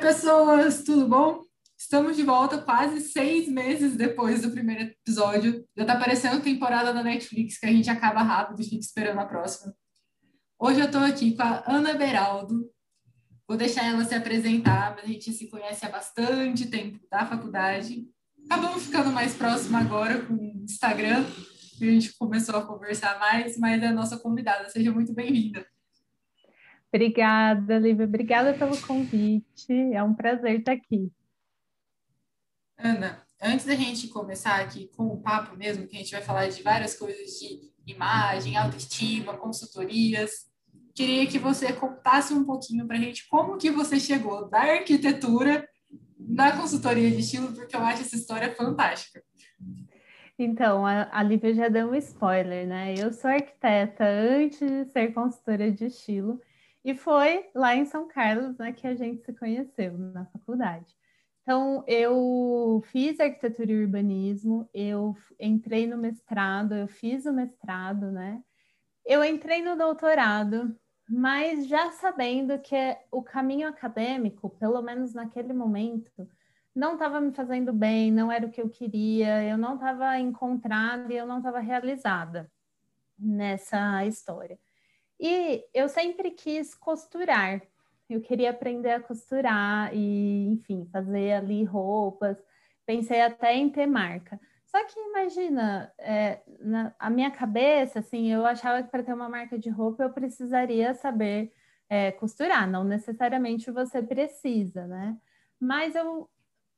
pessoas, tudo bom? Estamos de volta quase seis meses depois do primeiro episódio. Já tá parecendo temporada da Netflix, que a gente acaba rápido e fica esperando a próxima. Hoje eu tô aqui com a Ana Beraldo. Vou deixar ela se apresentar, mas a gente se conhece há bastante tempo da faculdade. Acabamos ficando mais próximo agora com o Instagram, que a gente começou a conversar mais, mas é a nossa convidada. Seja muito bem-vinda. Obrigada, Lívia. Obrigada pelo convite. É um prazer estar aqui. Ana, antes da gente começar aqui com o papo mesmo, que a gente vai falar de várias coisas de imagem, autoestima, consultorias, queria que você contasse um pouquinho para a gente como que você chegou da arquitetura na consultoria de estilo, porque eu acho essa história fantástica. Então, a, a Lívia já deu um spoiler, né? Eu sou arquiteta antes de ser consultora de estilo, e foi lá em São Carlos né, que a gente se conheceu na faculdade. Então, eu fiz arquitetura e urbanismo, eu entrei no mestrado, eu fiz o mestrado, né? Eu entrei no doutorado, mas já sabendo que o caminho acadêmico, pelo menos naquele momento, não estava me fazendo bem, não era o que eu queria, eu não estava encontrada e eu não estava realizada nessa história. E eu sempre quis costurar. Eu queria aprender a costurar e, enfim, fazer ali roupas. Pensei até em ter marca. Só que imagina, é, na a minha cabeça, assim, eu achava que para ter uma marca de roupa eu precisaria saber é, costurar. Não necessariamente você precisa, né? Mas eu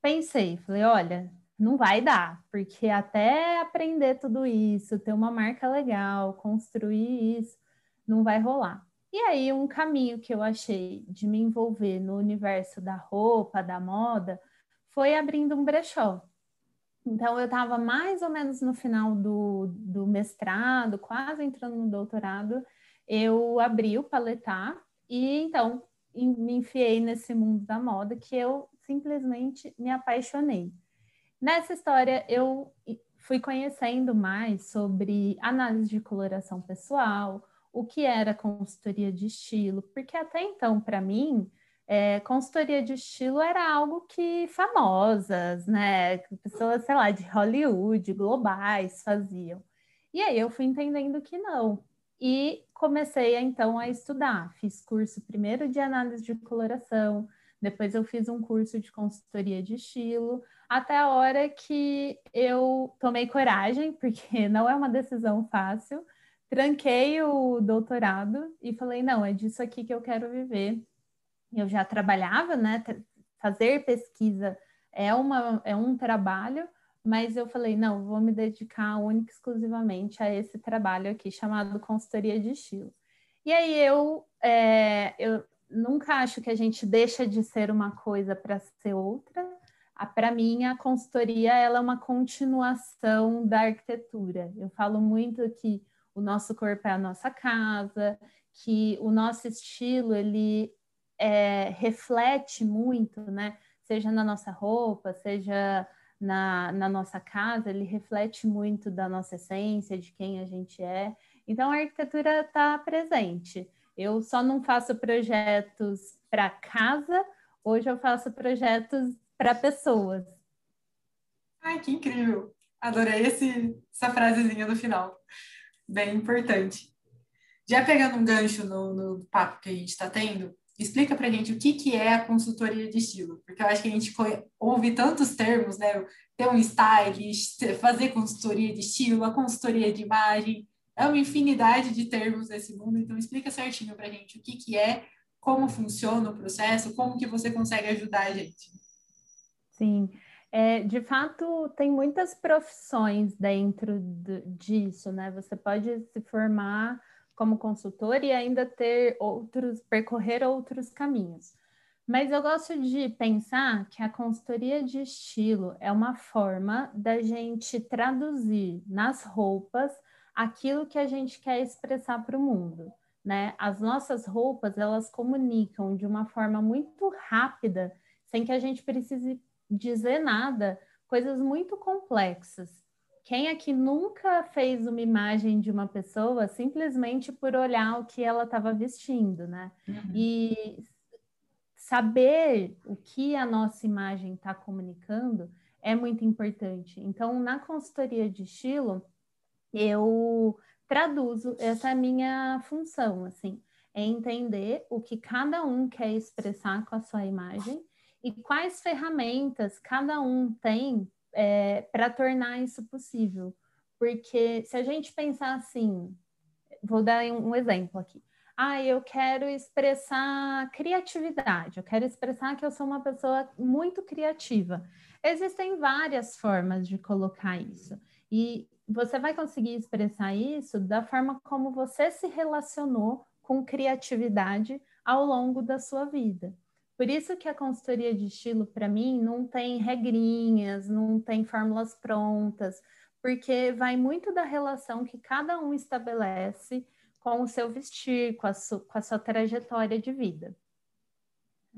pensei, falei, olha, não vai dar, porque até aprender tudo isso, ter uma marca legal, construir isso, não vai rolar. E aí, um caminho que eu achei de me envolver no universo da roupa, da moda, foi abrindo um brechó. Então, eu estava mais ou menos no final do, do mestrado, quase entrando no doutorado, eu abri o Paletar e então me enfiei nesse mundo da moda que eu simplesmente me apaixonei. Nessa história, eu fui conhecendo mais sobre análise de coloração pessoal, o que era consultoria de estilo, porque até então, para mim, é, consultoria de estilo era algo que famosas, né? Pessoas, sei lá, de Hollywood, globais faziam. E aí eu fui entendendo que não. E comecei então a estudar. Fiz curso primeiro de análise de coloração, depois eu fiz um curso de consultoria de estilo, até a hora que eu tomei coragem, porque não é uma decisão fácil, tranquei o doutorado e falei, não, é disso aqui que eu quero viver. Eu já trabalhava, né? Fazer pesquisa é, uma, é um trabalho, mas eu falei, não, vou me dedicar única e exclusivamente a esse trabalho aqui chamado consultoria de estilo. E aí eu, é, eu nunca acho que a gente deixa de ser uma coisa para ser outra. Para mim, a consultoria ela é uma continuação da arquitetura. Eu falo muito que o nosso corpo é a nossa casa, que o nosso estilo ele é, reflete muito, né? Seja na nossa roupa, seja na, na nossa casa, ele reflete muito da nossa essência, de quem a gente é. Então a arquitetura está presente. Eu só não faço projetos para casa, hoje eu faço projetos para pessoas. Ai, que incrível! Adorei esse, essa frasezinha no final bem importante. Já pegando um gancho no, no papo que a gente está tendo, explica para gente o que, que é a consultoria de estilo, porque eu acho que a gente ouve tantos termos, né? Ter um stylist, fazer consultoria de estilo, a consultoria de imagem, é uma infinidade de termos nesse mundo, então explica certinho para gente o que, que é, como funciona o processo, como que você consegue ajudar a gente. Sim, é, de fato, tem muitas profissões dentro do, disso, né? Você pode se formar como consultor e ainda ter outros, percorrer outros caminhos. Mas eu gosto de pensar que a consultoria de estilo é uma forma da gente traduzir nas roupas aquilo que a gente quer expressar para o mundo. Né? As nossas roupas elas comunicam de uma forma muito rápida, sem que a gente precise dizer nada, coisas muito complexas. Quem aqui nunca fez uma imagem de uma pessoa simplesmente por olhar o que ela estava vestindo, né? Uhum. E saber o que a nossa imagem está comunicando é muito importante. Então, na consultoria de estilo, eu traduzo, essa é a minha função, assim, é entender o que cada um quer expressar com a sua imagem e quais ferramentas cada um tem é, para tornar isso possível. Porque se a gente pensar assim, vou dar um exemplo aqui. Ah, eu quero expressar criatividade, eu quero expressar que eu sou uma pessoa muito criativa. Existem várias formas de colocar isso. E você vai conseguir expressar isso da forma como você se relacionou com criatividade ao longo da sua vida. Por isso que a consultoria de estilo, para mim, não tem regrinhas, não tem fórmulas prontas, porque vai muito da relação que cada um estabelece com o seu vestir, com a, su, com a sua trajetória de vida.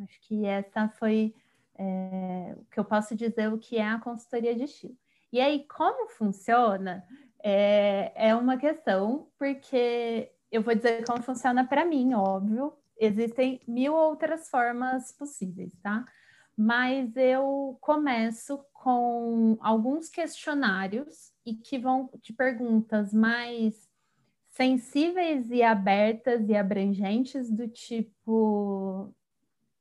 Acho que essa foi é, o que eu posso dizer o que é a consultoria de estilo. E aí, como funciona? É, é uma questão, porque eu vou dizer como funciona para mim, óbvio. Existem mil outras formas possíveis, tá? Mas eu começo com alguns questionários e que vão de perguntas mais sensíveis e abertas e abrangentes do tipo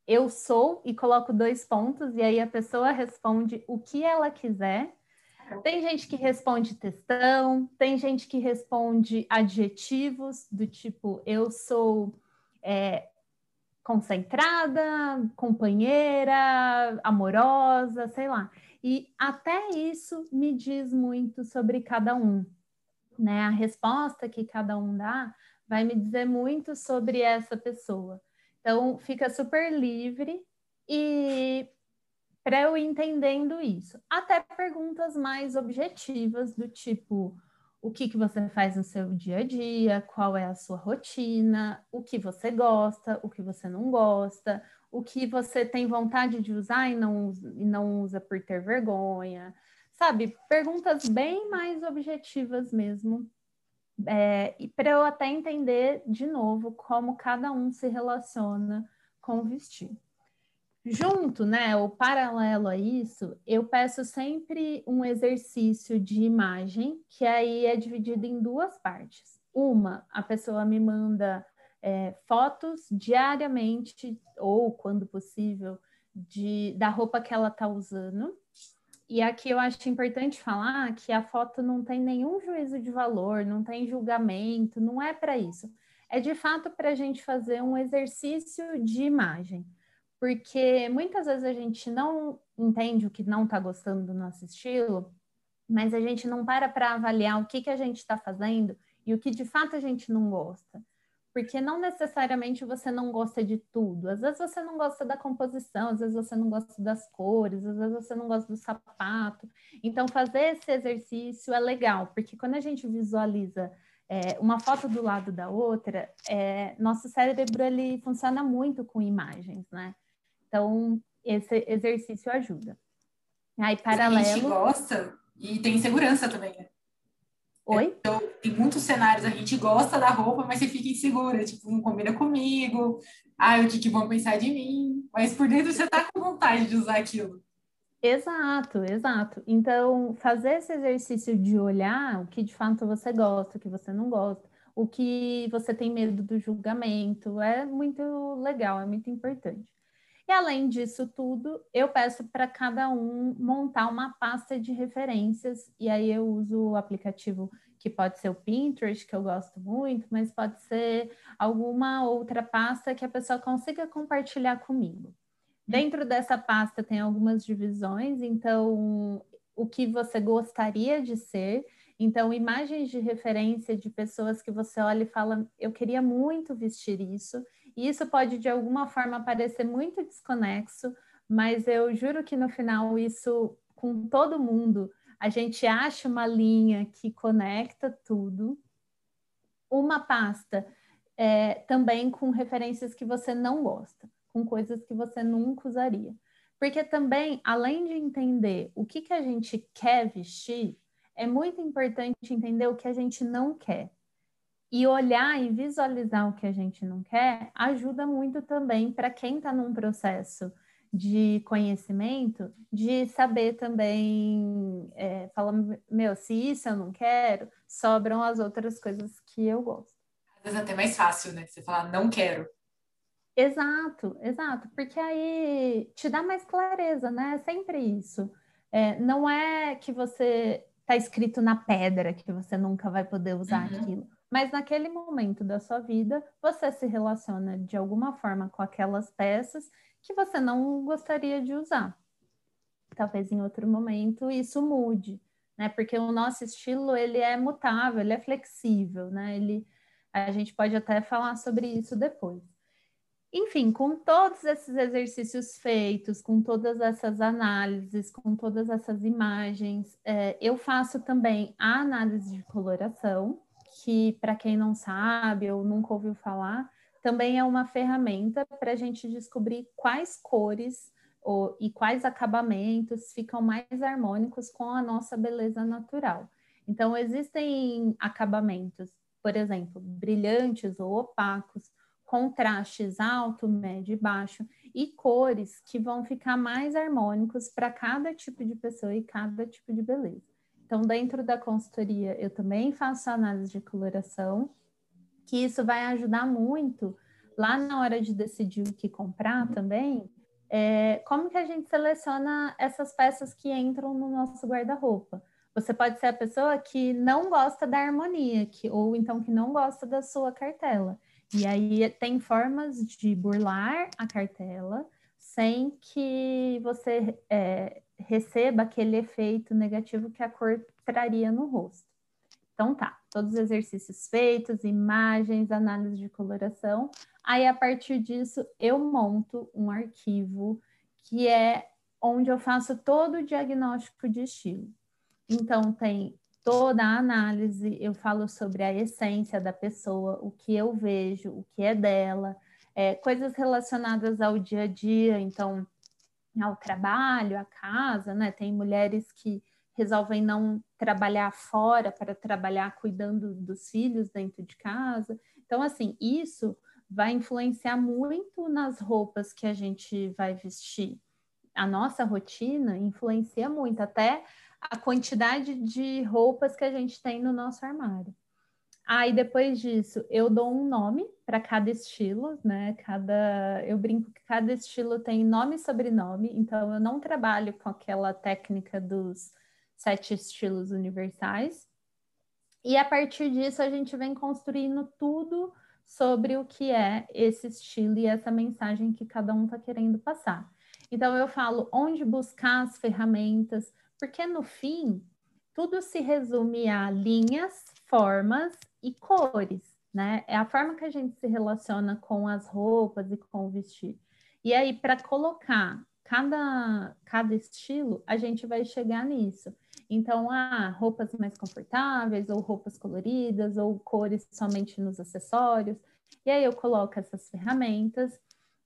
eu sou e coloco dois pontos e aí a pessoa responde o que ela quiser tem gente que responde textão, tem gente que responde adjetivos do tipo eu sou é, concentrada, companheira, amorosa, sei lá. E até isso me diz muito sobre cada um, né? A resposta que cada um dá vai me dizer muito sobre essa pessoa. Então, fica super livre e para eu entendendo isso. Até perguntas mais objetivas do tipo o que, que você faz no seu dia a dia, qual é a sua rotina, o que você gosta, o que você não gosta, o que você tem vontade de usar e não, e não usa por ter vergonha. Sabe, perguntas bem mais objetivas mesmo. É, e para eu até entender de novo como cada um se relaciona com o vestir. Junto, né, o paralelo a isso, eu peço sempre um exercício de imagem, que aí é dividido em duas partes. Uma, a pessoa me manda é, fotos diariamente, ou quando possível, de, da roupa que ela está usando. E aqui eu acho importante falar que a foto não tem nenhum juízo de valor, não tem julgamento, não é para isso. É de fato para a gente fazer um exercício de imagem porque muitas vezes a gente não entende o que não está gostando do nosso estilo, mas a gente não para para avaliar o que, que a gente está fazendo e o que de fato a gente não gosta. Porque não necessariamente você não gosta de tudo. Às vezes você não gosta da composição, às vezes você não gosta das cores, às vezes você não gosta do sapato. Então, fazer esse exercício é legal, porque quando a gente visualiza é, uma foto do lado da outra, é, nosso cérebro ele funciona muito com imagens, né? Então, esse exercício ajuda. Aí, paralelo. A gente gosta e tem segurança também, né? Oi? Então, tem muitos cenários, a gente gosta da roupa, mas você fica insegura, tipo, não combina comigo, ah, o que, que vão pensar de mim? Mas por dentro você tá com vontade de usar aquilo. Exato, exato. Então, fazer esse exercício de olhar o que de fato você gosta, o que você não gosta, o que você tem medo do julgamento, é muito legal, é muito importante. E além disso tudo, eu peço para cada um montar uma pasta de referências, e aí eu uso o aplicativo que pode ser o Pinterest, que eu gosto muito, mas pode ser alguma outra pasta que a pessoa consiga compartilhar comigo. Dentro dessa pasta tem algumas divisões, então o que você gostaria de ser, então imagens de referência de pessoas que você olha e fala, eu queria muito vestir isso, isso pode de alguma forma parecer muito desconexo, mas eu juro que no final isso com todo mundo a gente acha uma linha que conecta tudo. Uma pasta é, também com referências que você não gosta, com coisas que você nunca usaria. Porque também, além de entender o que, que a gente quer vestir, é muito importante entender o que a gente não quer. E olhar e visualizar o que a gente não quer ajuda muito também para quem está num processo de conhecimento, de saber também, é, falar, meu, se isso eu não quero, sobram as outras coisas que eu gosto. Às vezes é até mais fácil, né? Você falar, não quero. Exato, exato, porque aí te dá mais clareza, né? É sempre isso. É, não é que você está escrito na pedra que você nunca vai poder usar uhum. aquilo. Mas naquele momento da sua vida, você se relaciona de alguma forma com aquelas peças que você não gostaria de usar. Talvez em outro momento isso mude, né? Porque o nosso estilo ele é mutável, ele é flexível, né? Ele a gente pode até falar sobre isso depois. Enfim, com todos esses exercícios feitos, com todas essas análises, com todas essas imagens, é, eu faço também a análise de coloração, que, para quem não sabe ou nunca ouviu falar, também é uma ferramenta para a gente descobrir quais cores ou, e quais acabamentos ficam mais harmônicos com a nossa beleza natural. Então, existem acabamentos, por exemplo, brilhantes ou opacos contrastes alto, médio e baixo e cores que vão ficar mais harmônicos para cada tipo de pessoa e cada tipo de beleza. Então, dentro da consultoria, eu também faço análise de coloração, que isso vai ajudar muito lá na hora de decidir o que comprar também. É, como que a gente seleciona essas peças que entram no nosso guarda-roupa? Você pode ser a pessoa que não gosta da harmonia, que, ou então que não gosta da sua cartela. E aí tem formas de burlar a cartela sem que você é, receba aquele efeito negativo que a cor traria no rosto. Então tá, todos os exercícios feitos, imagens, análise de coloração. Aí a partir disso eu monto um arquivo que é onde eu faço todo o diagnóstico de estilo. Então tem toda a análise, eu falo sobre a essência da pessoa, o que eu vejo, o que é dela, é, coisas relacionadas ao dia a dia, então, ao trabalho, à casa, né? Tem mulheres que resolvem não trabalhar fora para trabalhar cuidando dos filhos dentro de casa. Então, assim, isso vai influenciar muito nas roupas que a gente vai vestir. A nossa rotina influencia muito, até a quantidade de roupas que a gente tem no nosso armário. Aí depois disso, eu dou um nome para cada estilo, né? Cada eu brinco que cada estilo tem nome e sobrenome, então eu não trabalho com aquela técnica dos sete estilos universais. E a partir disso a gente vem construindo tudo sobre o que é esse estilo e essa mensagem que cada um está querendo passar. Então eu falo onde buscar as ferramentas, porque no fim, tudo se resume a linhas, formas e cores, né? É a forma que a gente se relaciona com as roupas e com o vestir. E aí, para colocar cada, cada estilo, a gente vai chegar nisso. Então, ah, roupas mais confortáveis, ou roupas coloridas, ou cores somente nos acessórios. E aí eu coloco essas ferramentas.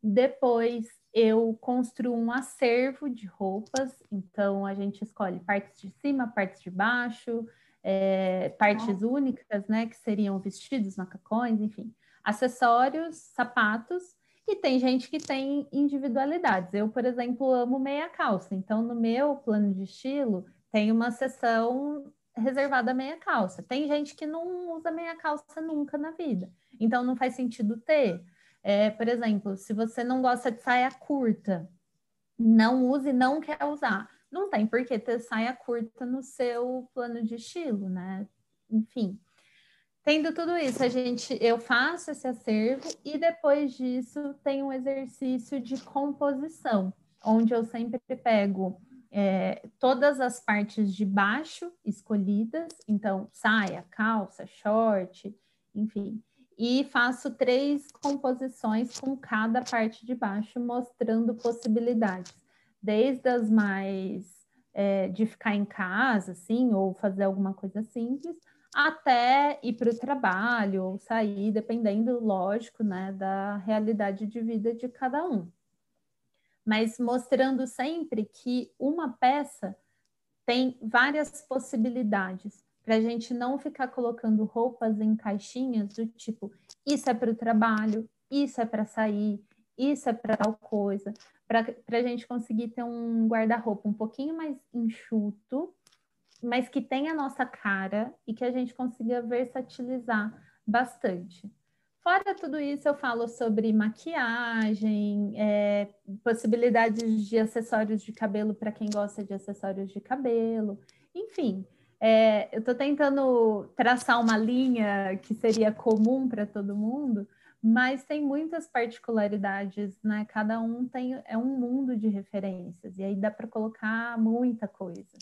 Depois eu construo um acervo de roupas, então a gente escolhe partes de cima, partes de baixo, é, partes únicas, né, que seriam vestidos, macacões, enfim, acessórios, sapatos, e tem gente que tem individualidades. Eu, por exemplo, amo meia calça, então no meu plano de estilo tem uma seção reservada à meia calça. Tem gente que não usa meia calça nunca na vida, então não faz sentido ter. É, por exemplo, se você não gosta de saia curta, não use, não quer usar. Não tem por que ter saia curta no seu plano de estilo, né? Enfim. Tendo tudo isso, a gente, eu faço esse acervo e depois disso tem um exercício de composição, onde eu sempre pego é, todas as partes de baixo escolhidas, então saia, calça, short, enfim, e faço três composições com cada parte de baixo, mostrando possibilidades, desde as mais é, de ficar em casa, assim, ou fazer alguma coisa simples, até ir para o trabalho ou sair, dependendo, lógico, né, da realidade de vida de cada um. Mas mostrando sempre que uma peça tem várias possibilidades para a gente não ficar colocando roupas em caixinhas do tipo, isso é para o trabalho, isso é para sair, isso é para tal coisa, para a gente conseguir ter um guarda-roupa um pouquinho mais enxuto, mas que tenha a nossa cara e que a gente consiga versatilizar bastante. Fora tudo isso, eu falo sobre maquiagem, é, possibilidades de acessórios de cabelo para quem gosta de acessórios de cabelo, enfim. É, eu estou tentando traçar uma linha que seria comum para todo mundo, mas tem muitas particularidades, né? Cada um tem é um mundo de referências e aí dá para colocar muita coisa.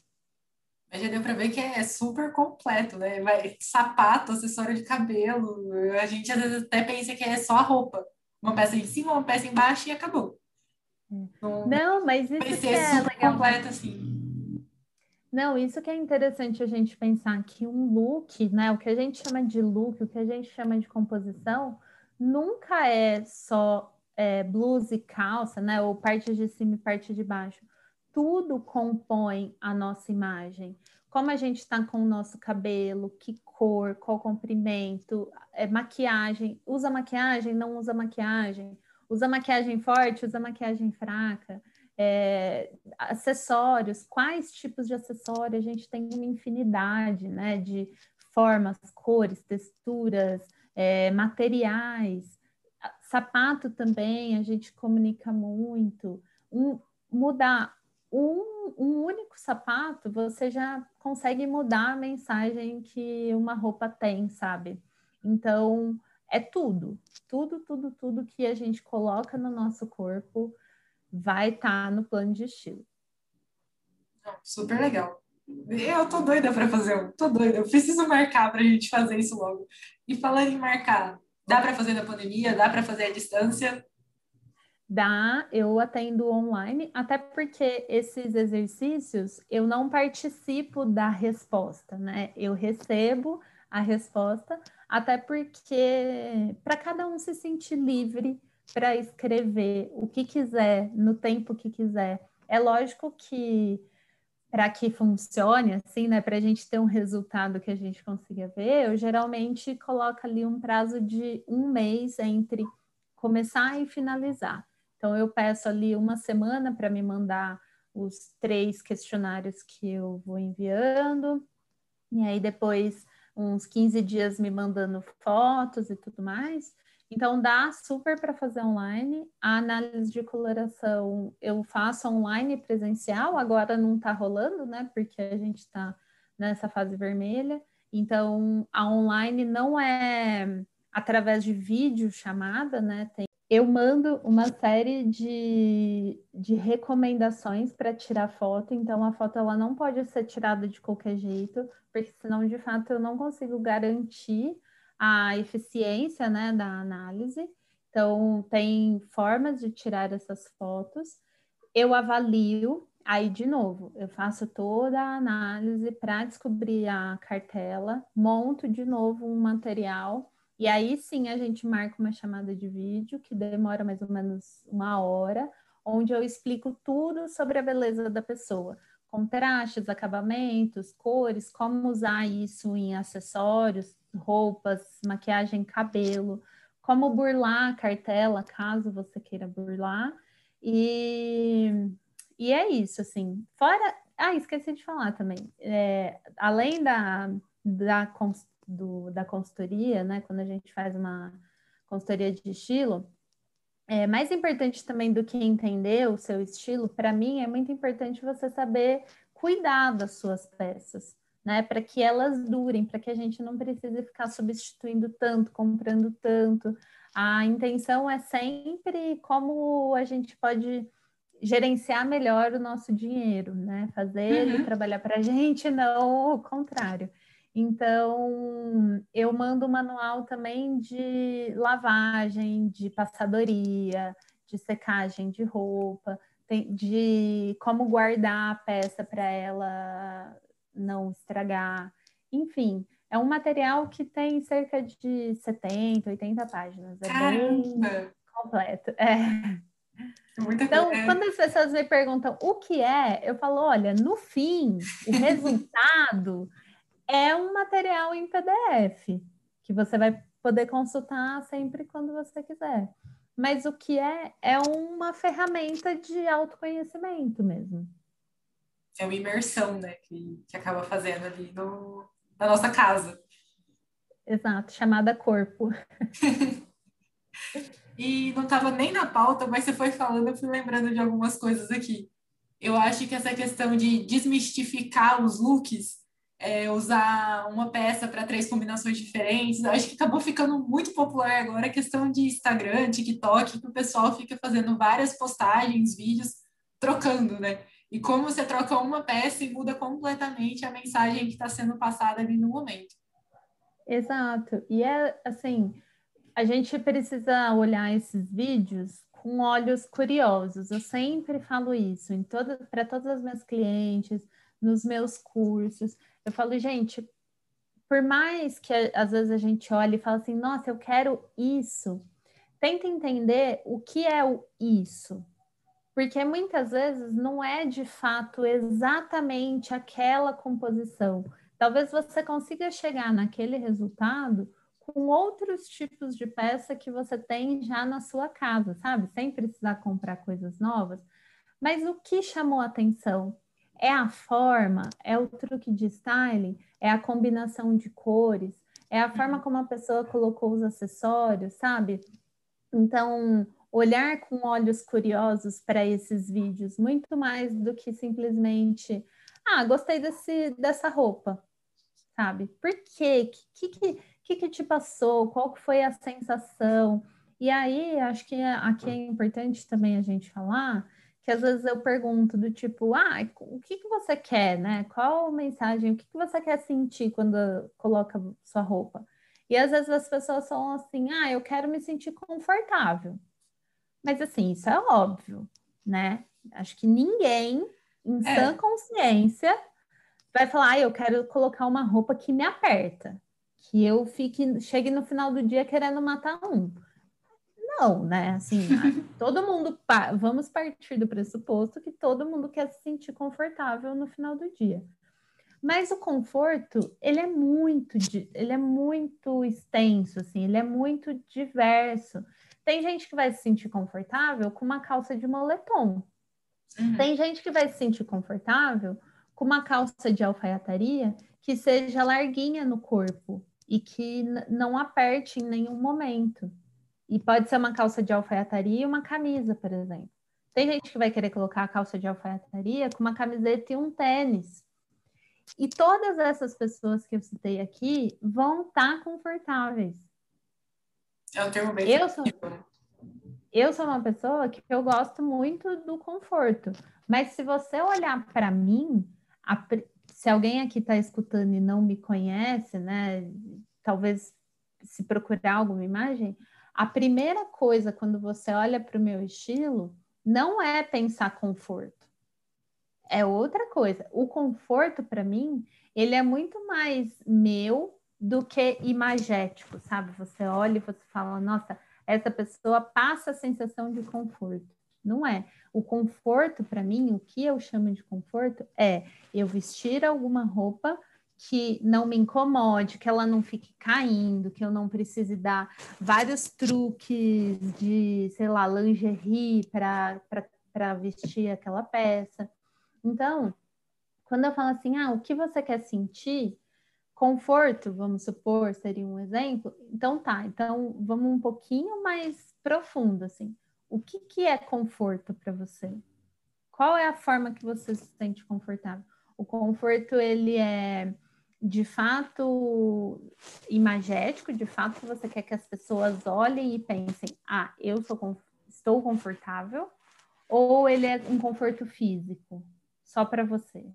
Mas já deu para ver que é super completo, né? Vai, sapato, acessório de cabelo. A gente às vezes até pensa que é só a roupa. Uma peça em cima, uma peça embaixo e acabou. Então, Não, mas isso vai ser é super legal. completo, assim. Não, isso que é interessante a gente pensar que um look, né? O que a gente chama de look, o que a gente chama de composição, nunca é só é, blusa e calça, né? Ou parte de cima e parte de baixo. Tudo compõe a nossa imagem. Como a gente está com o nosso cabelo, que cor, qual comprimento, é, maquiagem, usa maquiagem, não usa maquiagem, usa maquiagem forte, usa maquiagem fraca, é, acessórios, quais tipos de acessórios a gente tem uma infinidade, né, de formas, cores, texturas, é, materiais, sapato também a gente comunica muito, um, mudar um, um único sapato, você já consegue mudar a mensagem que uma roupa tem, sabe? Então, é tudo, tudo, tudo, tudo que a gente coloca no nosso corpo vai estar tá no plano de estilo. Super legal. Eu tô doida para fazer um, tô doida. Eu preciso marcar para a gente fazer isso logo. E falando em marcar, dá para fazer na pandemia, dá para fazer à distância? Dá, eu atendo online, até porque esses exercícios eu não participo da resposta, né? Eu recebo a resposta, até porque para cada um se sentir livre para escrever o que quiser, no tempo que quiser. É lógico que para que funcione assim, né, para a gente ter um resultado que a gente consiga ver, eu geralmente coloco ali um prazo de um mês entre começar e finalizar. Então, eu peço ali uma semana para me mandar os três questionários que eu vou enviando, e aí depois uns 15 dias me mandando fotos e tudo mais. Então, dá super para fazer online. A análise de coloração eu faço online presencial, agora não está rolando, né? Porque a gente está nessa fase vermelha. Então, a online não é através de vídeo chamada, né? Tem eu mando uma série de, de recomendações para tirar foto, então a foto ela não pode ser tirada de qualquer jeito, porque senão de fato eu não consigo garantir a eficiência né, da análise. Então, tem formas de tirar essas fotos. Eu avalio, aí de novo, eu faço toda a análise para descobrir a cartela, monto de novo um material e aí sim a gente marca uma chamada de vídeo que demora mais ou menos uma hora, onde eu explico tudo sobre a beleza da pessoa. Contrastes, acabamentos, cores, como usar isso em acessórios, roupas, maquiagem, cabelo, como burlar a cartela, caso você queira burlar. E, e é isso, assim. Fora. Ah, esqueci de falar também. É, além da, da do, da consultoria, né? Quando a gente faz uma consultoria de estilo, é mais importante também do que entender o seu estilo, para mim é muito importante você saber cuidar das suas peças, né? Para que elas durem, para que a gente não precise ficar substituindo tanto, comprando tanto. A intenção é sempre como a gente pode gerenciar melhor o nosso dinheiro, né? Fazer ele uhum. trabalhar para a gente, não o contrário. Então, eu mando manual também de lavagem, de passadoria, de secagem de roupa, de como guardar a peça para ela não estragar. Enfim, é um material que tem cerca de 70, 80 páginas. É Caramba! bem completo. É. Muita então, coisa. quando as pessoas me perguntam o que é, eu falo: olha, no fim, o resultado é um material em PDF que você vai poder consultar sempre quando você quiser. Mas o que é é uma ferramenta de autoconhecimento mesmo. É uma imersão, né, que, que acaba fazendo ali no, na nossa casa. Exato, chamada corpo. e não estava nem na pauta, mas você foi falando, eu fui lembrando de algumas coisas aqui. Eu acho que essa questão de desmistificar os looks, é, usar uma peça para três combinações diferentes, acho que acabou ficando muito popular agora a questão de Instagram, TikTok, que o pessoal fica fazendo várias postagens, vídeos, trocando, né? E como você troca uma peça e muda completamente a mensagem que está sendo passada ali no momento. Exato. E é assim, a gente precisa olhar esses vídeos com olhos curiosos. Eu sempre falo isso em toda, para todas as minhas clientes, nos meus cursos. Eu falo, gente, por mais que às vezes a gente olhe e fala assim, nossa, eu quero isso, tenta entender o que é o isso. Porque muitas vezes não é de fato exatamente aquela composição Talvez você consiga chegar naquele resultado com outros tipos de peça que você tem já na sua casa, sabe? Sem precisar comprar coisas novas. Mas o que chamou atenção é a forma, é o truque de styling, é a combinação de cores, é a forma como a pessoa colocou os acessórios, sabe? Então, olhar com olhos curiosos para esses vídeos, muito mais do que simplesmente, ah, gostei desse, dessa roupa sabe? Por quê? O que, que, que, que te passou? Qual foi a sensação? E aí, acho que aqui é importante também a gente falar que às vezes eu pergunto do tipo, ah, o que, que você quer, né? Qual mensagem, o que, que você quer sentir quando coloca sua roupa? E às vezes as pessoas falam assim, ah, eu quero me sentir confortável. Mas assim, isso é óbvio, né? Acho que ninguém, em é. sã consciência, vai falar, ah, eu quero colocar uma roupa que me aperta, que eu fique, chegue no final do dia querendo matar um. Não, né? Assim, todo mundo, vamos partir do pressuposto que todo mundo quer se sentir confortável no final do dia. Mas o conforto, ele é muito, ele é muito extenso, assim, ele é muito diverso. Tem gente que vai se sentir confortável com uma calça de moletom. Uhum. Tem gente que vai se sentir confortável com uma calça de alfaiataria que seja larguinha no corpo e que não aperte em nenhum momento. E pode ser uma calça de alfaiataria e uma camisa, por exemplo. Tem gente que vai querer colocar a calça de alfaiataria com uma camiseta e um tênis. E todas essas pessoas que eu citei aqui vão estar tá confortáveis. É um termo bem eu sou, eu sou uma pessoa que eu gosto muito do conforto. Mas se você olhar para mim, a, se alguém aqui está escutando e não me conhece, né? Talvez se procurar alguma imagem, a primeira coisa quando você olha para o meu estilo não é pensar conforto. É outra coisa. O conforto, para mim, ele é muito mais meu do que imagético, sabe? Você olha e você fala, nossa, essa pessoa passa a sensação de conforto. Não é. O conforto, para mim, o que eu chamo de conforto é eu vestir alguma roupa que não me incomode, que ela não fique caindo, que eu não precise dar vários truques de, sei lá, lingerie para vestir aquela peça. Então, quando eu falo assim, ah, o que você quer sentir? Conforto, vamos supor, seria um exemplo. Então tá, então vamos um pouquinho mais profundo, assim o que, que é conforto para você? Qual é a forma que você se sente confortável? O conforto, ele é de fato imagético, de fato você quer que as pessoas olhem e pensem, ah, eu sou, estou confortável, ou ele é um conforto físico, só para você.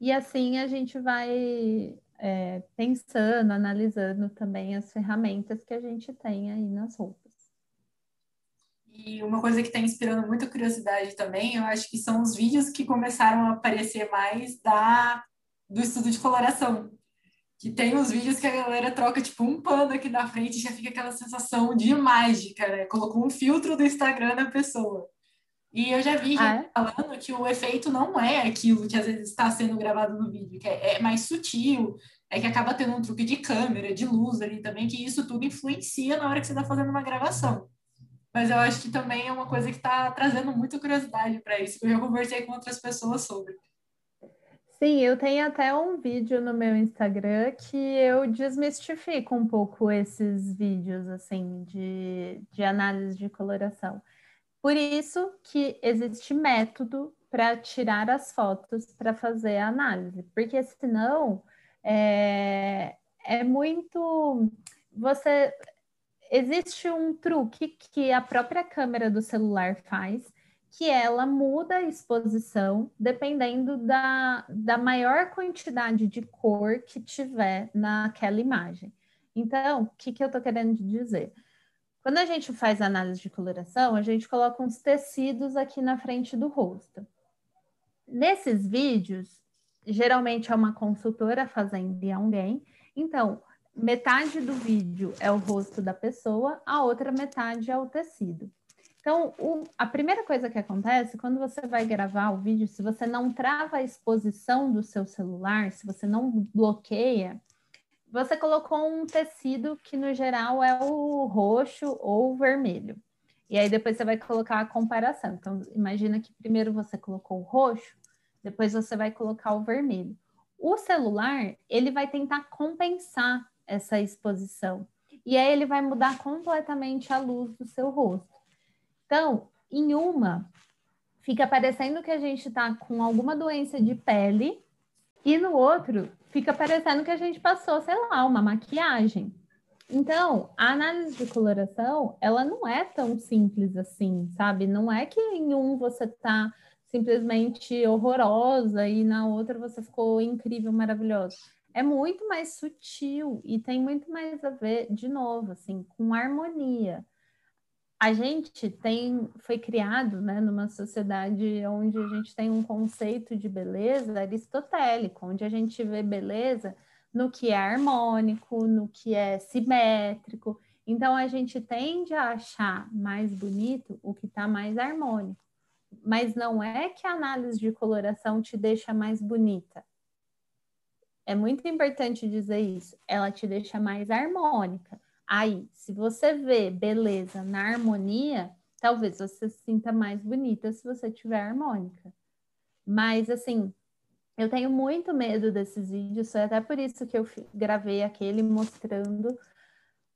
E assim a gente vai é, pensando, analisando também as ferramentas que a gente tem aí nas roupas. E uma coisa que está inspirando muita curiosidade também, eu acho que são os vídeos que começaram a aparecer mais da, do estudo de coloração. Que tem os vídeos que a galera troca, tipo, um pano aqui na frente e já fica aquela sensação de mágica, né? Colocou um filtro do Instagram na pessoa. E eu já vi gente ah, é? falando que o efeito não é aquilo que às vezes está sendo gravado no vídeo, que é, é, mais sutil, é que acaba tendo um truque de câmera, de luz ali também, que isso tudo influencia na hora que você está fazendo uma gravação. Mas eu acho que também é uma coisa que está trazendo muita curiosidade para isso, eu já conversei com outras pessoas sobre. Sim, eu tenho até um vídeo no meu Instagram que eu desmistifico um pouco esses vídeos assim de, de análise de coloração. Por isso que existe método para tirar as fotos para fazer a análise, porque senão é, é muito. Você existe um truque que a própria câmera do celular faz, que ela muda a exposição dependendo da, da maior quantidade de cor que tiver naquela imagem. Então, o que, que eu estou querendo dizer? Quando a gente faz análise de coloração, a gente coloca uns tecidos aqui na frente do rosto. Nesses vídeos, geralmente é uma consultora fazendo de alguém. Então, metade do vídeo é o rosto da pessoa, a outra metade é o tecido. Então, o, a primeira coisa que acontece quando você vai gravar o vídeo, se você não trava a exposição do seu celular, se você não bloqueia, você colocou um tecido que no geral é o roxo ou o vermelho. E aí depois você vai colocar a comparação. Então, imagina que primeiro você colocou o roxo, depois você vai colocar o vermelho. O celular, ele vai tentar compensar essa exposição. E aí ele vai mudar completamente a luz do seu rosto. Então, em uma, fica parecendo que a gente está com alguma doença de pele, e no outro, fica parecendo que a gente passou, sei lá, uma maquiagem. Então, a análise de coloração, ela não é tão simples assim, sabe? Não é que em um você tá simplesmente horrorosa e na outra você ficou incrível, maravilhosa. É muito mais sutil e tem muito mais a ver, de novo, assim, com harmonia a gente tem foi criado né, numa sociedade onde a gente tem um conceito de beleza aristotélico, onde a gente vê beleza no que é harmônico, no que é simétrico. Então a gente tende a achar mais bonito o que está mais harmônico. Mas não é que a análise de coloração te deixa mais bonita. É muito importante dizer isso. Ela te deixa mais harmônica. Aí, se você vê beleza na harmonia, talvez você se sinta mais bonita se você tiver harmônica. Mas, assim, eu tenho muito medo desses vídeos, foi até por isso que eu gravei aquele mostrando,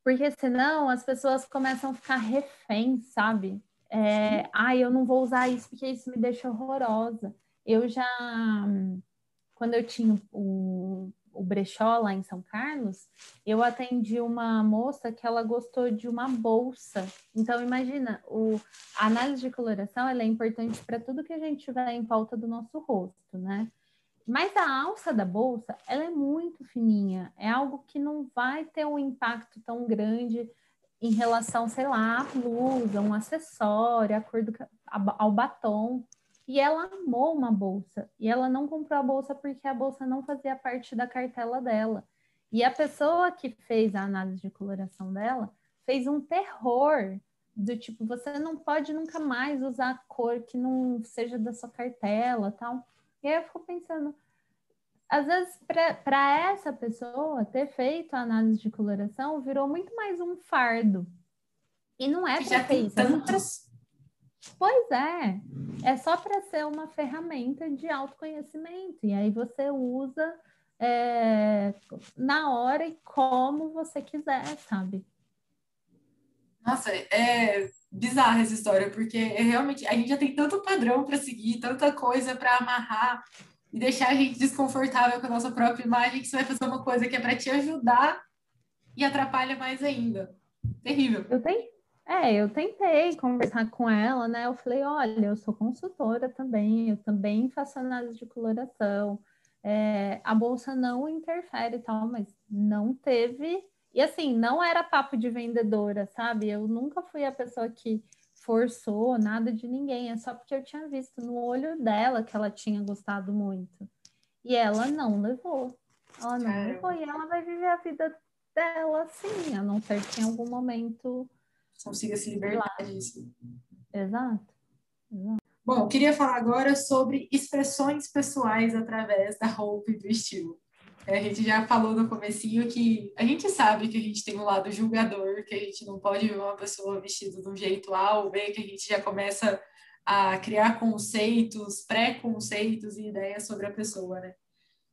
porque senão as pessoas começam a ficar reféns, sabe? É, ah, eu não vou usar isso porque isso me deixa horrorosa. Eu já, quando eu tinha o o brechó lá em São Carlos, eu atendi uma moça que ela gostou de uma bolsa. Então, imagina, o, a análise de coloração é importante para tudo que a gente tiver em volta do nosso rosto, né? Mas a alça da bolsa, ela é muito fininha, é algo que não vai ter um impacto tão grande em relação, sei lá, à blusa, um acessório, a cor do, ao batom. E ela amou uma bolsa. E ela não comprou a bolsa porque a bolsa não fazia parte da cartela dela. E a pessoa que fez a análise de coloração dela fez um terror do tipo, você não pode nunca mais usar cor que não seja da sua cartela, tal. E aí eu fico pensando, às vezes para essa pessoa ter feito a análise de coloração virou muito mais um fardo. E não é para ter isso. É Pois é, é só para ser uma ferramenta de autoconhecimento, e aí você usa é, na hora e como você quiser, sabe? Nossa, é bizarra essa história, porque é realmente a gente já tem tanto padrão para seguir, tanta coisa para amarrar e deixar a gente desconfortável com a nossa própria imagem, que você vai fazer uma coisa que é para te ajudar e atrapalha mais ainda. Terrível. Eu tenho, é, eu tentei conversar com ela, né? Eu falei, olha, eu sou consultora também, eu também faço análise de coloração. É, a bolsa não interfere e tal, mas não teve. E assim, não era papo de vendedora, sabe? Eu nunca fui a pessoa que forçou nada de ninguém, é só porque eu tinha visto no olho dela que ela tinha gostado muito. E ela não levou. Ela não levou e ela vai viver a vida dela assim, a não ser que em algum momento consiga se libertar disso. Exato. Bom, eu queria falar agora sobre expressões pessoais através da roupa e do estilo. É, a gente já falou no comecinho que a gente sabe que a gente tem um lado julgador, que a gente não pode ver uma pessoa vestida de um jeito A ou B, que a gente já começa a criar conceitos, pré-conceitos e ideias sobre a pessoa, né?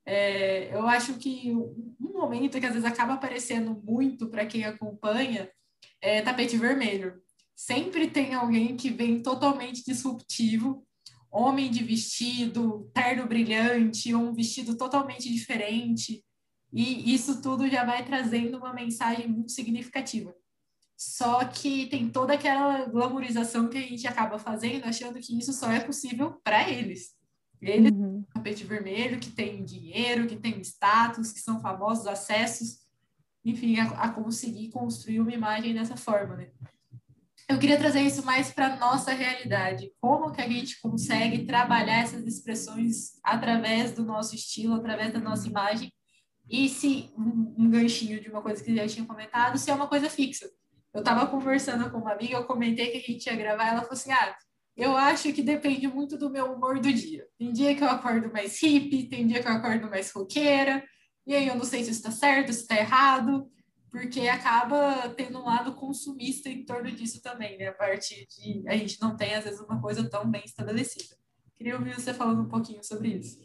É, eu acho que um momento que às vezes acaba aparecendo muito para quem acompanha é tapete vermelho. Sempre tem alguém que vem totalmente disruptivo homem de vestido, terno brilhante, um vestido totalmente diferente. E isso tudo já vai trazendo uma mensagem muito significativa. Só que tem toda aquela glamorização que a gente acaba fazendo, achando que isso só é possível para eles. Eles, uhum. tapete vermelho, que tem dinheiro, que tem status, que são famosos, acessos, enfim, a, a conseguir construir uma imagem dessa forma, né? eu queria trazer isso mais para nossa realidade. Como que a gente consegue trabalhar essas expressões através do nosso estilo, através da nossa imagem? E se um, um ganchinho de uma coisa que já tinha comentado, se é uma coisa fixa. Eu estava conversando com uma amiga, eu comentei que a gente ia gravar, ela falou assim: "Ah, eu acho que depende muito do meu humor do dia. Tem dia que eu acordo mais hippie, tem dia que eu acordo mais roqueira, e aí eu não sei se está certo, se está errado porque acaba tendo um lado consumista em torno disso também, né? A parte de a gente não tem, às vezes, uma coisa tão bem estabelecida. Queria ouvir você falando um pouquinho sobre isso.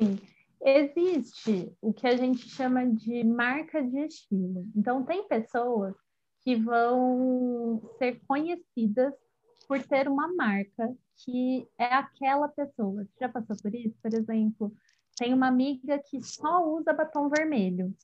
Sim. Existe o que a gente chama de marca de estilo. Então, tem pessoas que vão ser conhecidas por ter uma marca que é aquela pessoa. Você já passou por isso? Por exemplo, tem uma amiga que só usa batom vermelho.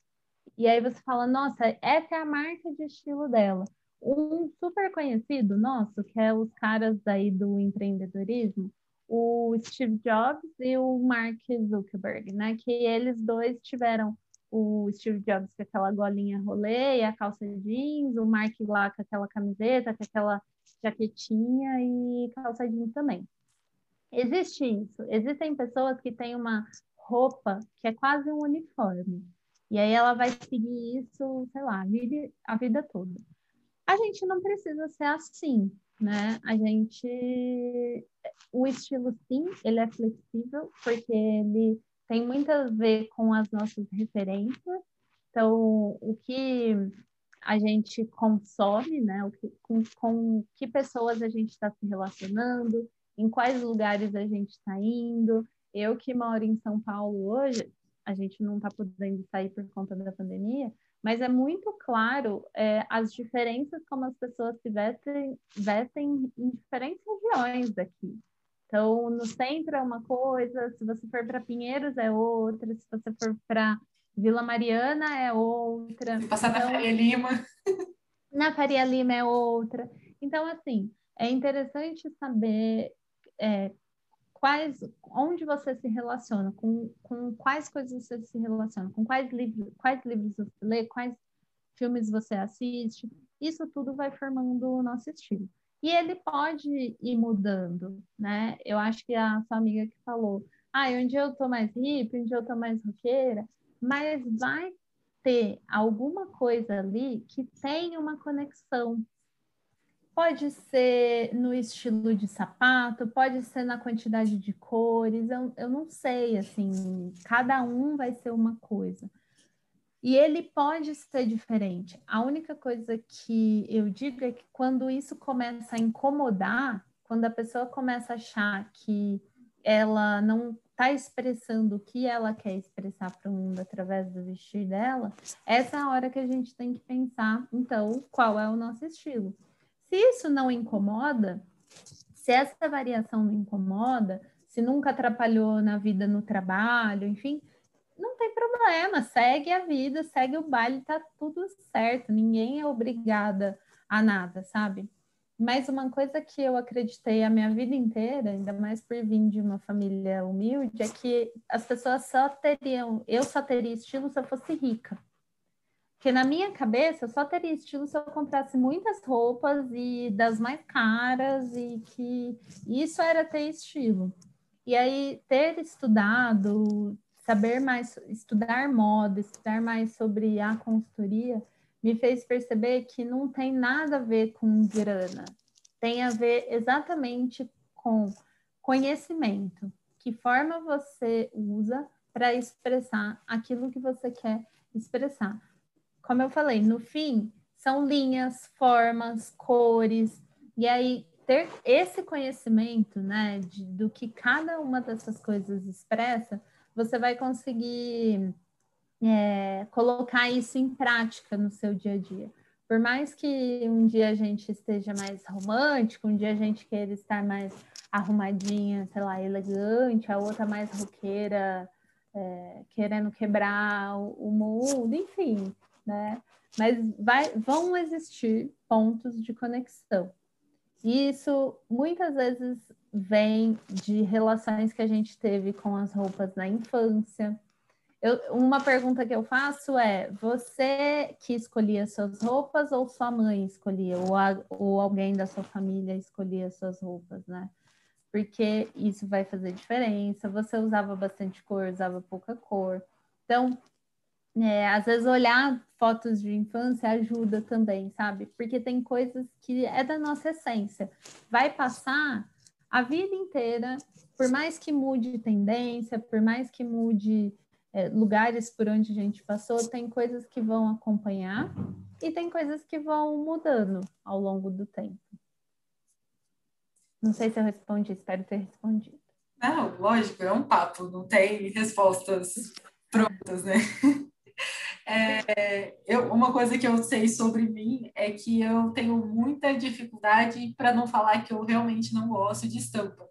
E aí você fala, nossa, essa é a marca de estilo dela. Um super conhecido nosso, que é os caras aí do empreendedorismo, o Steve Jobs e o Mark Zuckerberg, né? Que eles dois tiveram o Steve Jobs com aquela golinha rolê e a calça jeans, o Mark lá com aquela camiseta, com aquela jaquetinha e calça jeans também. Existe isso. Existem pessoas que têm uma roupa que é quase um uniforme. E aí ela vai seguir isso, sei lá, a vida, a vida toda. A gente não precisa ser assim, né? A gente. O estilo, sim, ele é flexível, porque ele tem muito a ver com as nossas referências. Então, o que a gente consome, né? O que, com, com que pessoas a gente está se relacionando, em quais lugares a gente está indo. Eu que moro em São Paulo hoje, a gente não está podendo sair por conta da pandemia, mas é muito claro é, as diferenças como as pessoas se vestem, vestem em diferentes regiões daqui. Então, no centro é uma coisa, se você for para Pinheiros é outra, se você for para Vila Mariana é outra. Se passar então, na Faria Lima. Na Faria Lima é outra. Então, assim, é interessante saber é, quais, onde você se relaciona, com, com quais coisas você se relaciona, com quais livros, quais livros você lê, quais filmes você assiste, isso tudo vai formando o nosso estilo. E ele pode ir mudando, né? Eu acho que a sua amiga que falou, ah, um dia eu tô mais hippie, um dia eu tô mais roqueira, mas vai ter alguma coisa ali que tem uma conexão Pode ser no estilo de sapato, pode ser na quantidade de cores, eu, eu não sei, assim, cada um vai ser uma coisa. E ele pode ser diferente. A única coisa que eu digo é que quando isso começa a incomodar, quando a pessoa começa a achar que ela não está expressando o que ela quer expressar para o mundo através do vestir dela, essa é a hora que a gente tem que pensar, então, qual é o nosso estilo. Se isso não incomoda, se essa variação não incomoda, se nunca atrapalhou na vida no trabalho, enfim, não tem problema, segue a vida, segue o baile, tá tudo certo, ninguém é obrigada a nada, sabe? Mas uma coisa que eu acreditei a minha vida inteira, ainda mais por vir de uma família humilde, é que as pessoas só teriam, eu só teria estilo se eu fosse rica. Porque na minha cabeça só teria estilo se eu comprasse muitas roupas e das mais caras e que isso era ter estilo. E aí ter estudado, saber mais, estudar moda, estudar mais sobre a consultoria, me fez perceber que não tem nada a ver com grana. Tem a ver exatamente com conhecimento. Que forma você usa para expressar aquilo que você quer expressar? Como eu falei, no fim, são linhas, formas, cores, e aí ter esse conhecimento, né, de, do que cada uma dessas coisas expressa, você vai conseguir é, colocar isso em prática no seu dia a dia. Por mais que um dia a gente esteja mais romântico, um dia a gente queira estar mais arrumadinha, sei lá, elegante, a outra mais roqueira, é, querendo quebrar o, o mundo, enfim, né? Mas vai, vão existir pontos de conexão. E isso muitas vezes vem de relações que a gente teve com as roupas na infância. Eu, uma pergunta que eu faço é: você que escolhia suas roupas ou sua mãe escolhia, ou, a, ou alguém da sua família escolhia suas roupas, né? Porque isso vai fazer diferença. Você usava bastante cor, usava pouca cor. Então, é, às vezes olhar fotos de infância ajuda também, sabe? Porque tem coisas que é da nossa essência. Vai passar a vida inteira, por mais que mude tendência, por mais que mude é, lugares por onde a gente passou, tem coisas que vão acompanhar e tem coisas que vão mudando ao longo do tempo. Não sei se eu respondi, espero ter respondido. Não, lógico, é um papo, não tem respostas prontas, né? É, eu, uma coisa que eu sei sobre mim é que eu tenho muita dificuldade para não falar que eu realmente não gosto de estampa.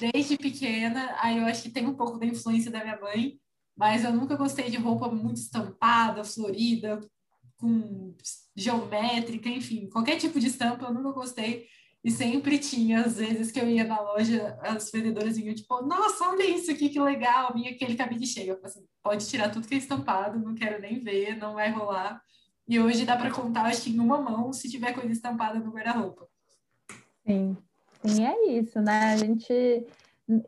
Desde pequena, aí eu acho que tem um pouco da influência da minha mãe, mas eu nunca gostei de roupa muito estampada, florida, com geométrica, enfim, qualquer tipo de estampa eu nunca gostei. E sempre tinha, às vezes, que eu ia na loja, as vendedoras vinham tipo, nossa, olha isso aqui, que legal, vinha aquele cabide cheio. Eu falei assim, pode tirar tudo que é estampado, não quero nem ver, não vai rolar. E hoje dá para contar, acho que em uma mão, se tiver coisa estampada no guarda-roupa. Sim, sim, é isso, né? A gente.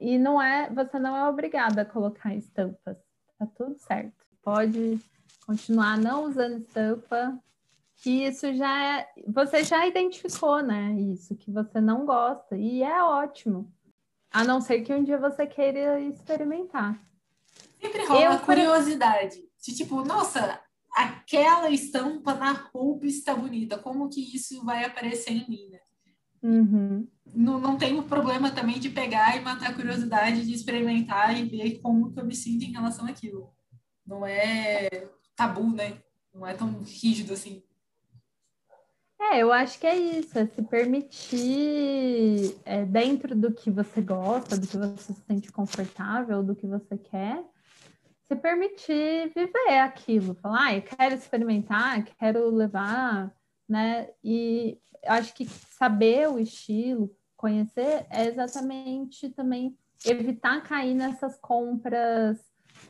E não é, você não é obrigada a colocar estampas, tá tudo certo. Pode continuar não usando estampa, que isso já é, você já identificou, né? Isso que você não gosta e é ótimo. A não ser que um dia você queira experimentar. Sempre rola Eu, curiosidade. De tipo, nossa, aquela estampa na roupa está bonita. Como que isso vai aparecer em mim, né? Uhum. Não, não tenho problema também de pegar e matar a curiosidade de experimentar e ver como que eu me sinto em relação àquilo. Não é tabu, né? Não é tão rígido assim. É, eu acho que é isso, é se permitir é, dentro do que você gosta, do que você se sente confortável, do que você quer, se permitir viver aquilo, falar, ah, eu quero experimentar, quero levar, né? E acho que saber o estilo, conhecer, é exatamente também evitar cair nessas compras,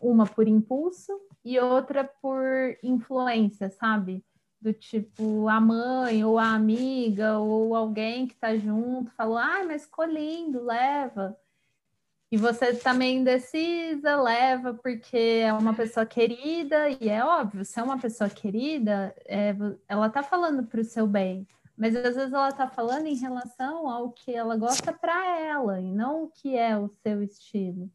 uma por impulso e outra por influência, sabe? Do tipo a mãe ou a amiga ou alguém que está junto falou, ah, mas ficou lindo, leva. E você também indecisa, leva porque é uma pessoa querida, e é óbvio, se é uma pessoa querida, é, ela está falando para o seu bem, mas às vezes ela está falando em relação ao que ela gosta para ela, e não o que é o seu estilo.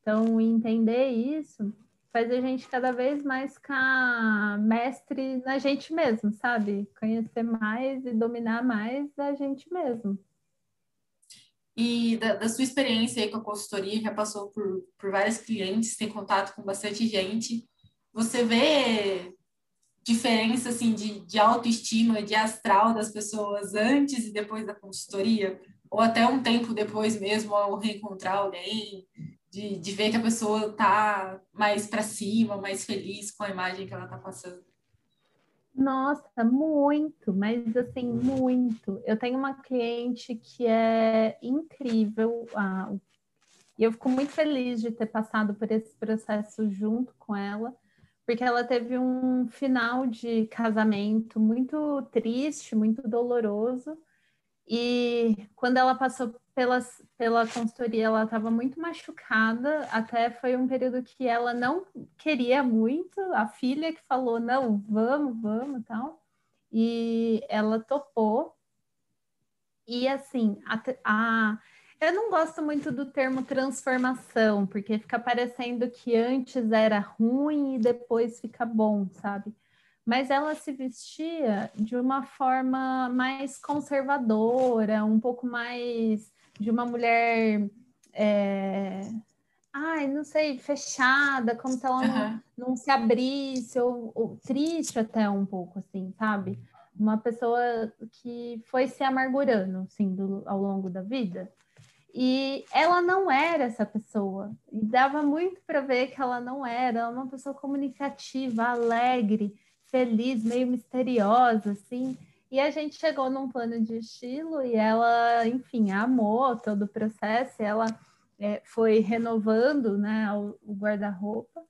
Então, entender isso faz a gente cada vez mais ficar mestre na gente mesmo, sabe? Conhecer mais e dominar mais a gente mesmo. E da, da, sua experiência aí com a consultoria, já passou por, por vários clientes, tem contato com bastante gente, você vê diferença assim de, de autoestima, de astral das pessoas antes e depois da consultoria? Ou até um tempo depois mesmo, ao reencontrar alguém? De, de ver que a pessoa tá mais para cima, mais feliz com a imagem que ela tá passando. Nossa, muito, mas assim, muito. Eu tenho uma cliente que é incrível, ah, e eu fico muito feliz de ter passado por esse processo junto com ela, porque ela teve um final de casamento muito triste, muito doloroso, e quando ela passou pela, pela consultoria, ela estava muito machucada, até foi um período que ela não queria muito, a filha que falou, não, vamos, vamos, tal, e ela topou, e assim, a, a Eu não gosto muito do termo transformação, porque fica parecendo que antes era ruim e depois fica bom, sabe? Mas ela se vestia de uma forma mais conservadora, um pouco mais de uma mulher. É... Ai, não sei, fechada, como se ela uhum. não, não, se abrisse, ou, ou triste até um pouco, assim, sabe? Uma pessoa que foi se amargurando, assim, do, ao longo da vida. E ela não era essa pessoa. E dava muito para ver que ela não era. Ela é uma pessoa comunicativa, alegre, feliz, meio misteriosa, assim. E a gente chegou num plano de estilo e ela, enfim, amou todo o processo. ela é, foi renovando, né, o, o guarda-roupa.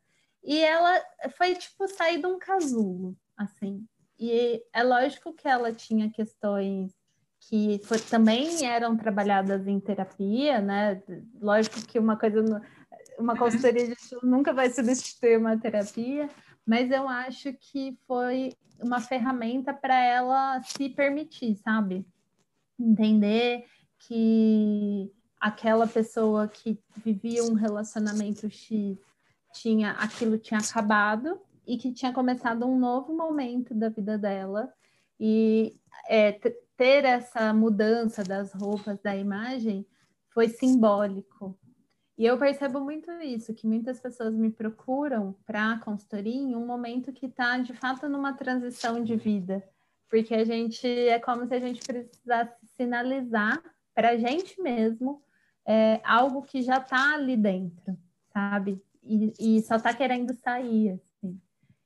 E ela foi tipo sair de um casulo, assim. E é lógico que ela tinha questões que foi, também eram trabalhadas em terapia, né? Lógico que uma coisa, uma consultoria de estilo nunca vai substituir uma terapia, mas eu acho que foi uma ferramenta para ela se permitir, sabe? Entender que aquela pessoa que vivia um relacionamento X tinha aquilo tinha acabado e que tinha começado um novo momento da vida dela e é, ter essa mudança das roupas, da imagem, foi simbólico. E eu percebo muito isso, que muitas pessoas me procuram para a consultoria em um momento que está, de fato, numa transição de vida. Porque a gente, é como se a gente precisasse sinalizar para a gente mesmo é, algo que já está ali dentro, sabe? E, e só está querendo sair.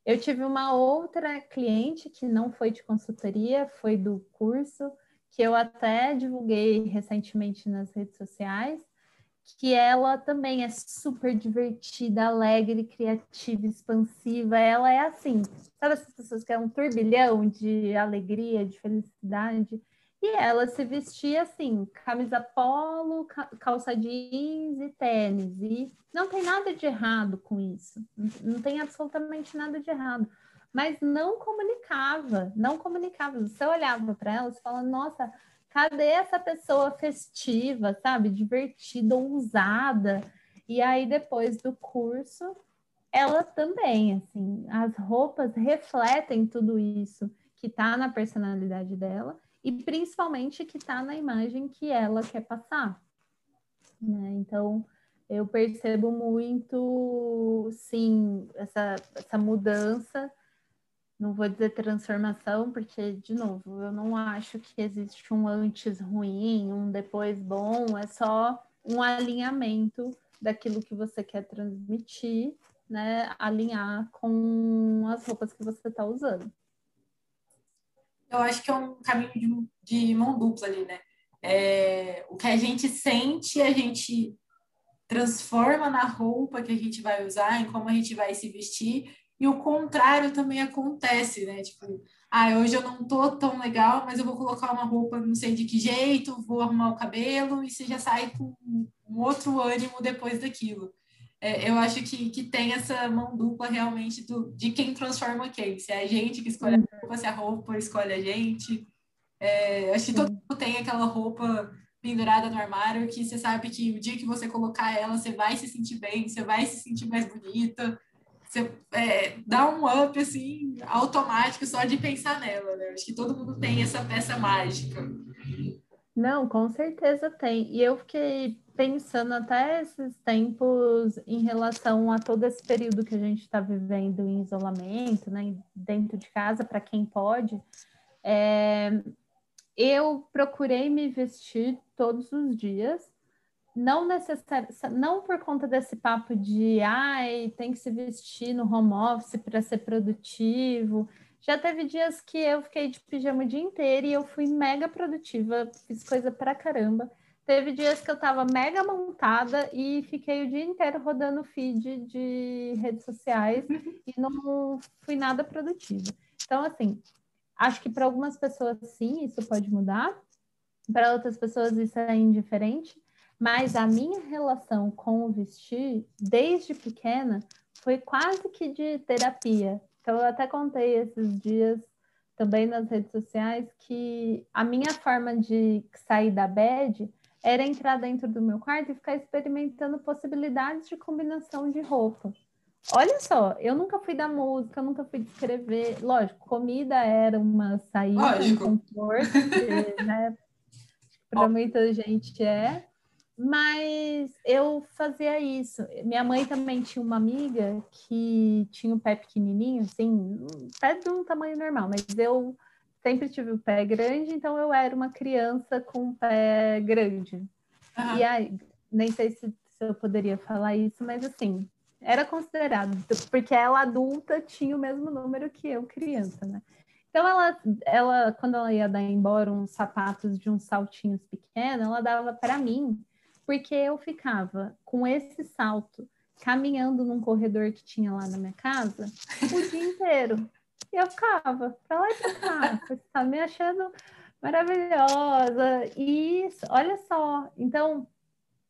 Eu tive uma outra cliente que não foi de consultoria, foi do curso, que eu até divulguei recentemente nas redes sociais, que ela também é super divertida, alegre, criativa, expansiva. Ela é assim, sabe essas pessoas que é um turbilhão de alegria, de felicidade? E ela se vestia assim, camisa polo, calça jeans e tênis. E não tem nada de errado com isso. Não tem absolutamente nada de errado. Mas não comunicava, não comunicava. Você olhava para ela e fala, nossa, cadê essa pessoa festiva, sabe? Divertida, ousada. E aí, depois do curso, ela também, assim, as roupas refletem tudo isso que está na personalidade dela e principalmente que está na imagem que ela quer passar. Né? Então, eu percebo muito, sim, essa, essa mudança. Não vou dizer transformação, porque, de novo, eu não acho que existe um antes ruim, um depois bom, é só um alinhamento daquilo que você quer transmitir, né? Alinhar com as roupas que você está usando eu acho que é um caminho de, de mão dupla ali, né? É, o que a gente sente, a gente transforma na roupa que a gente vai usar, em como a gente vai se vestir, e o contrário também acontece, né? Tipo, ah, hoje eu não tô tão legal, mas eu vou colocar uma roupa não sei de que jeito, vou arrumar o cabelo, e você já sai com um outro ânimo depois daquilo é, eu acho que, que tem essa mão dupla realmente do, de quem transforma quem. Se é a gente que escolhe a uhum. roupa, se a roupa escolhe a gente. É, acho que todo mundo tem aquela roupa pendurada no armário que você sabe que o dia que você colocar ela, você vai se sentir bem, você vai se sentir mais bonita. Você é, dá um up assim automático só de pensar nela, né? Acho que todo mundo tem essa peça mágica. Não, com certeza tem. E eu fiquei pensando até esses tempos em relação a todo esse período que a gente está vivendo em isolamento, né, dentro de casa, para quem pode, é, eu procurei me vestir todos os dias, não necessário, não por conta desse papo de ai, tem que se vestir no home office para ser produtivo. Já teve dias que eu fiquei de pijama o dia inteiro e eu fui mega produtiva, fiz coisa pra caramba. Teve dias que eu estava mega montada e fiquei o dia inteiro rodando feed de redes sociais e não fui nada produtiva. Então, assim, acho que para algumas pessoas sim, isso pode mudar, para outras pessoas isso é indiferente, mas a minha relação com o vestir, desde pequena, foi quase que de terapia. Então, eu até contei esses dias também nas redes sociais que a minha forma de sair da bed era entrar dentro do meu quarto e ficar experimentando possibilidades de combinação de roupa. Olha só, eu nunca fui da música, nunca fui de escrever. Lógico, comida era uma saída, Lógico. um conforto, né? Para muita gente é. Mas eu fazia isso. Minha mãe também tinha uma amiga que tinha o pé pequenininho, assim, pé de um tamanho normal, mas eu sempre tive o pé grande, então eu era uma criança com o pé grande. Uhum. E aí, nem sei se, se eu poderia falar isso, mas assim, era considerado, porque ela adulta tinha o mesmo número que eu, criança, né? Então, ela, ela, quando ela ia dar embora uns sapatos de uns saltinhos pequenos, ela dava para mim, porque eu ficava com esse salto caminhando num corredor que tinha lá na minha casa o dia inteiro. E eu ficava pra lá e pra cá, tá me achando maravilhosa. E olha só. Então,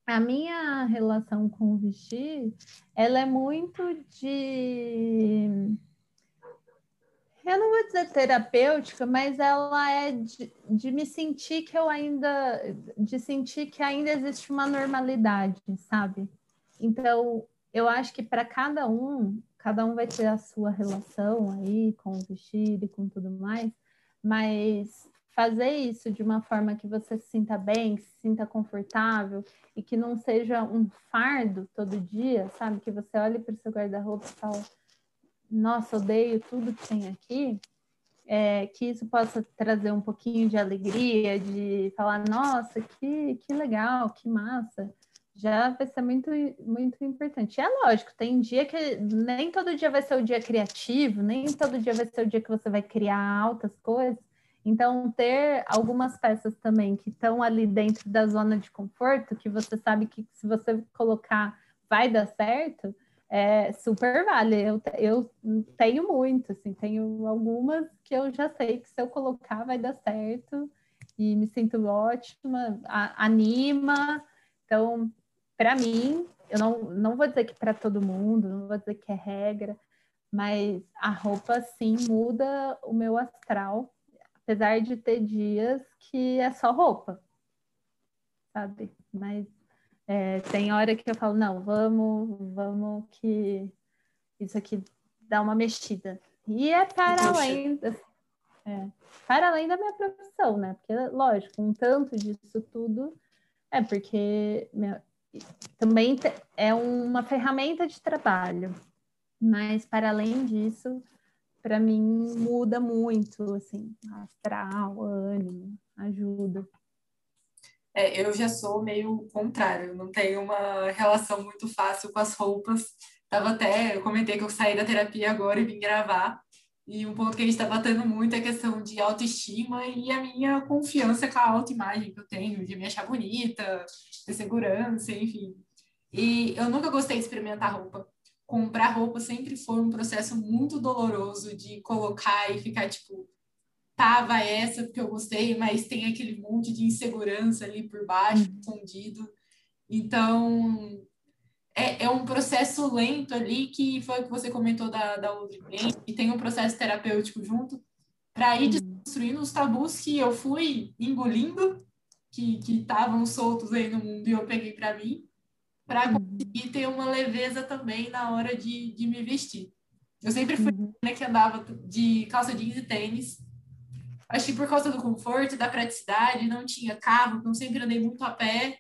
a minha relação com o vestir, ela é muito de eu não vou dizer terapêutica, mas ela é de, de, me sentir que eu ainda, de sentir que ainda existe uma normalidade, sabe? Então, eu acho que para cada um, cada um vai ter a sua relação aí com o vestido e com tudo mais, mas fazer isso de uma forma que você se sinta bem, que se sinta confortável e que não seja um fardo todo dia, sabe? Que você olhe para o seu guarda-roupa e fala nossa, odeio tudo que tem aqui, é, que isso possa trazer um pouquinho de alegria, de falar, nossa, que, que legal, que massa, já vai ser muito, muito importante. E é lógico, tem dia que nem todo dia vai ser o dia criativo, nem todo dia vai ser o dia que você vai criar altas coisas. Então, ter algumas peças também que estão ali dentro da zona de conforto, que você sabe que se você colocar vai dar certo, é, super vale. Eu, eu tenho muito, assim, tenho algumas que eu já sei que se eu colocar vai dar certo e me sinto ótima, a, anima. Então, para mim, eu não, não vou dizer que para todo mundo, não vou dizer que é regra, mas a roupa sim muda o meu astral, apesar de ter dias que é só roupa, sabe? Mas é, tem hora que eu falo, não, vamos, vamos que isso aqui dá uma mexida. E é para além, é, para além da minha profissão, né? Porque, lógico, um tanto disso tudo é porque também é uma ferramenta de trabalho, mas para além disso, para mim muda muito, assim, astral, ânimo, ajuda. É, eu já sou meio contrário, não tenho uma relação muito fácil com as roupas. Tava até, eu comentei que eu saí da terapia agora e vim gravar. E um ponto que a gente está batendo muito é a questão de autoestima e a minha confiança com a autoimagem que eu tenho, de me achar bonita, de segurança, enfim. E eu nunca gostei de experimentar roupa. Comprar roupa sempre foi um processo muito doloroso de colocar e ficar tipo, tava essa porque eu gostei, mas tem aquele monte de insegurança ali por baixo, uhum. escondido. Então, é, é um processo lento ali, que foi o que você comentou da, da outra cliente, e tem um processo terapêutico junto, para ir uhum. desconstruindo os tabus que eu fui engolindo, que estavam soltos aí no mundo e eu peguei para mim, para uhum. conseguir ter uma leveza também na hora de, de me vestir. Eu sempre fui uhum. né, que andava de calça jeans e tênis, Acho que por causa do conforto, da praticidade, não tinha carro, não sempre andei muito a pé.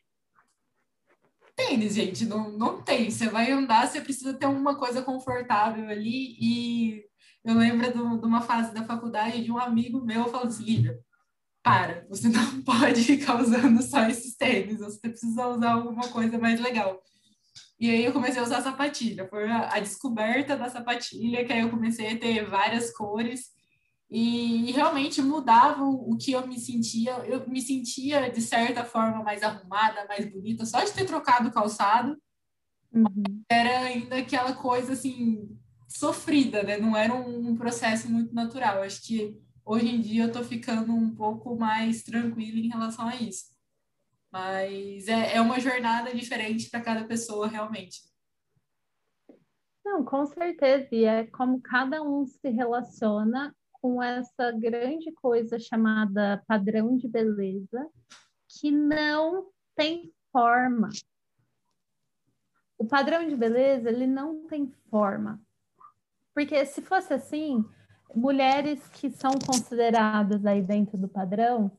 Tênis, gente, não, não tem. Você vai andar, você precisa ter uma coisa confortável ali. E eu lembro do, de uma fase da faculdade de um amigo meu falando assim: Lívia, para, você não pode ficar usando só esses tênis, você precisa usar alguma coisa mais legal. E aí eu comecei a usar sapatilha, foi a, a descoberta da sapatilha, que aí eu comecei a ter várias cores e, realmente mudava o que eu me sentia. Eu me sentia, de certa forma, mais arrumada, mais bonita, só de ter trocado o calçado. Uhum. Era ainda aquela coisa, assim, sofrida, né? Não era um, processo muito natural. Acho que hoje em dia eu tô ficando um pouco mais tranquila em relação a isso. Mas é, é uma jornada diferente para cada pessoa, realmente. Não, com certeza. E é como cada um se relaciona com essa grande coisa chamada padrão de beleza, que não tem forma. O padrão de beleza, ele não tem forma. Porque se fosse assim, mulheres que são consideradas aí dentro do padrão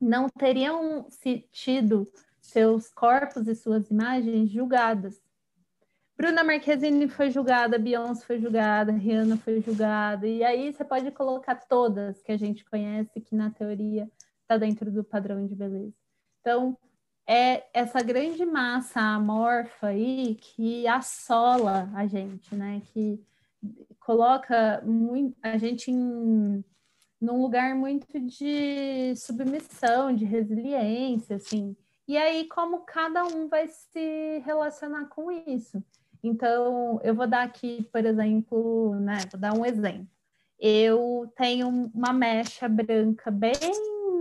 não teriam tido seus corpos e suas imagens julgadas. Bruna Marquezine foi julgada, Beyoncé foi julgada, Rihanna foi julgada, e aí você pode colocar todas que a gente conhece, que na teoria está dentro do padrão de beleza. Então, é essa grande massa amorfa aí que assola a gente, né? Que coloca muito, a gente em num lugar muito de submissão, de resiliência, assim. E aí, como cada um vai se relacionar com isso? Então, eu vou dar aqui, por exemplo, né? Vou dar um exemplo. Eu tenho uma mecha branca bem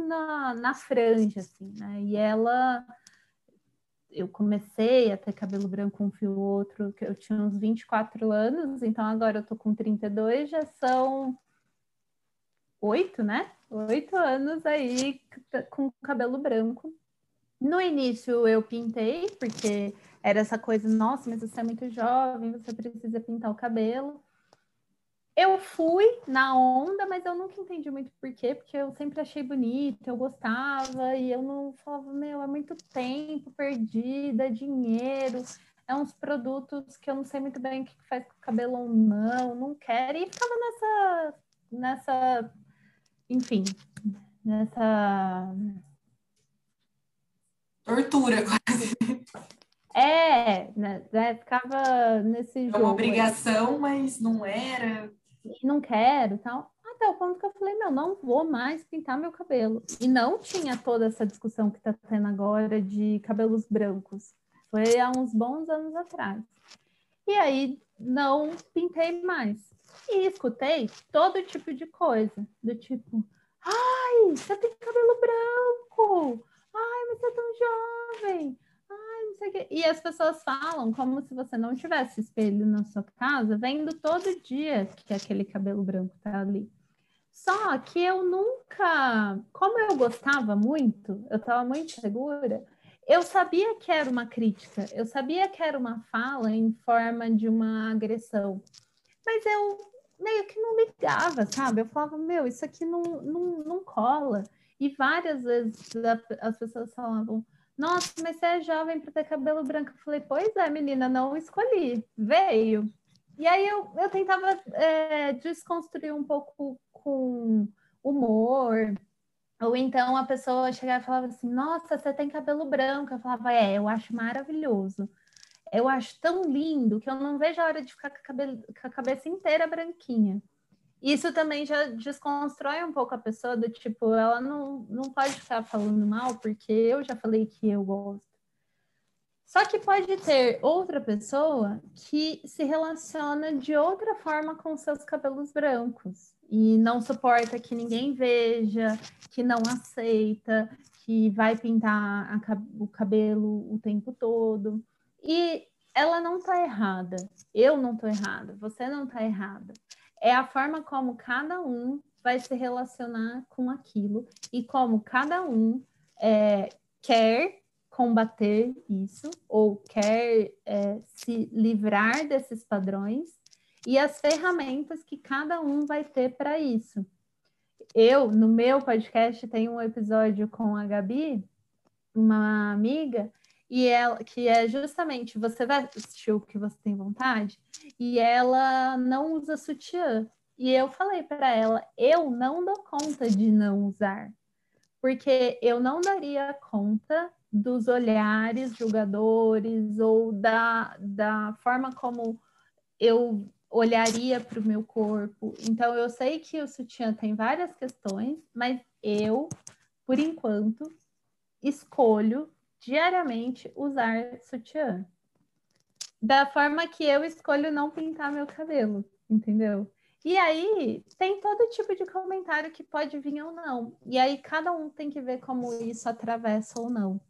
na, na franja, assim, né? E ela eu comecei a ter cabelo branco um fio outro, que eu tinha uns 24 anos, então agora eu tô com 32, já são oito, né? Oito anos aí com cabelo branco. No início eu pintei, porque era essa coisa, nossa, mas você é muito jovem, você precisa pintar o cabelo. Eu fui na onda, mas eu nunca entendi muito por quê, porque eu sempre achei bonito, eu gostava, e eu não falava, meu, é muito tempo perdido, é dinheiro, é uns produtos que eu não sei muito bem o que faz com o cabelo ou não, não quero, e ficava nessa, nessa enfim, nessa. Tortura, quase. É, né, né ficava nesse é jogo. uma obrigação, aí. mas não era. E não quero tal. Até o ponto que eu falei, meu, não vou mais pintar meu cabelo. E não tinha toda essa discussão que está tendo agora de cabelos brancos. Foi há uns bons anos atrás. E aí não pintei mais. E escutei todo tipo de coisa, do tipo, ai, você tem cabelo branco, ai, mas você é tão jovem, sei o quê. E as pessoas falam como se você não tivesse espelho na sua casa, vendo todo dia que aquele cabelo branco tá ali. Só que eu nunca, como eu gostava muito, eu estava muito segura, eu sabia que era uma crítica, eu sabia que era uma fala em forma de uma agressão, mas eu meio que não ligava, sabe? Eu falava, meu, isso aqui não, não, não cola. E várias vezes as pessoas falavam, nossa, mas você é jovem para ter cabelo branco. Eu falei, pois é, menina, não escolhi, veio. E aí eu, eu tentava é, desconstruir um pouco com humor. Ou então a pessoa chegava e falava assim, nossa, você tem cabelo branco. Eu falava, é, eu acho maravilhoso eu acho tão lindo que eu não vejo a hora de ficar com a, com a cabeça inteira branquinha. Isso também já desconstrói um pouco a pessoa do tipo, ela não, não pode ficar falando mal, porque eu já falei que eu gosto. Só que pode ter outra pessoa que se relaciona de outra forma com seus cabelos brancos e não suporta que ninguém veja, que não aceita, que vai pintar a, o cabelo o tempo todo. E ela não está errada, eu não estou errada, você não está errada. É a forma como cada um vai se relacionar com aquilo e como cada um é, quer combater isso ou quer é, se livrar desses padrões e as ferramentas que cada um vai ter para isso. Eu, no meu podcast, tenho um episódio com a Gabi, uma amiga, e ela que é justamente você vai assistir o que você tem vontade e ela não usa sutiã. E eu falei para ela, eu não dou conta de não usar, porque eu não daria conta dos olhares julgadores ou da, da forma como eu olharia para o meu corpo. Então eu sei que o sutiã tem várias questões, mas eu, por enquanto, escolho diariamente usar sutiã. Da forma que eu escolho não pintar meu cabelo, entendeu? E aí tem todo tipo de comentário que pode vir ou não. E aí cada um tem que ver como isso atravessa ou não.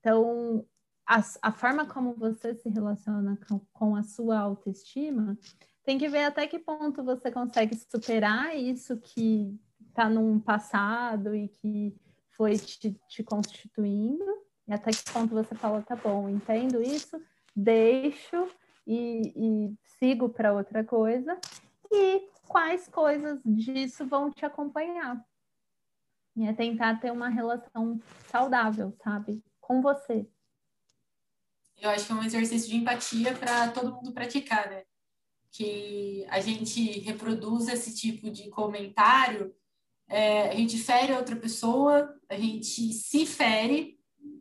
Então, a, a forma como você se relaciona com, com a sua autoestima tem que ver até que ponto você consegue superar isso que está num passado e que foi te, te constituindo E até que ponto você fala, tá bom, entendo isso, deixo e, e sigo para outra coisa. E quais coisas disso vão te acompanhar. E é tentar ter uma relação saudável, sabe? Com você. Eu acho que é um exercício de empatia para todo mundo praticar, né? Que a gente reproduz esse tipo de comentário, é, a gente fere outra pessoa, a gente se fere,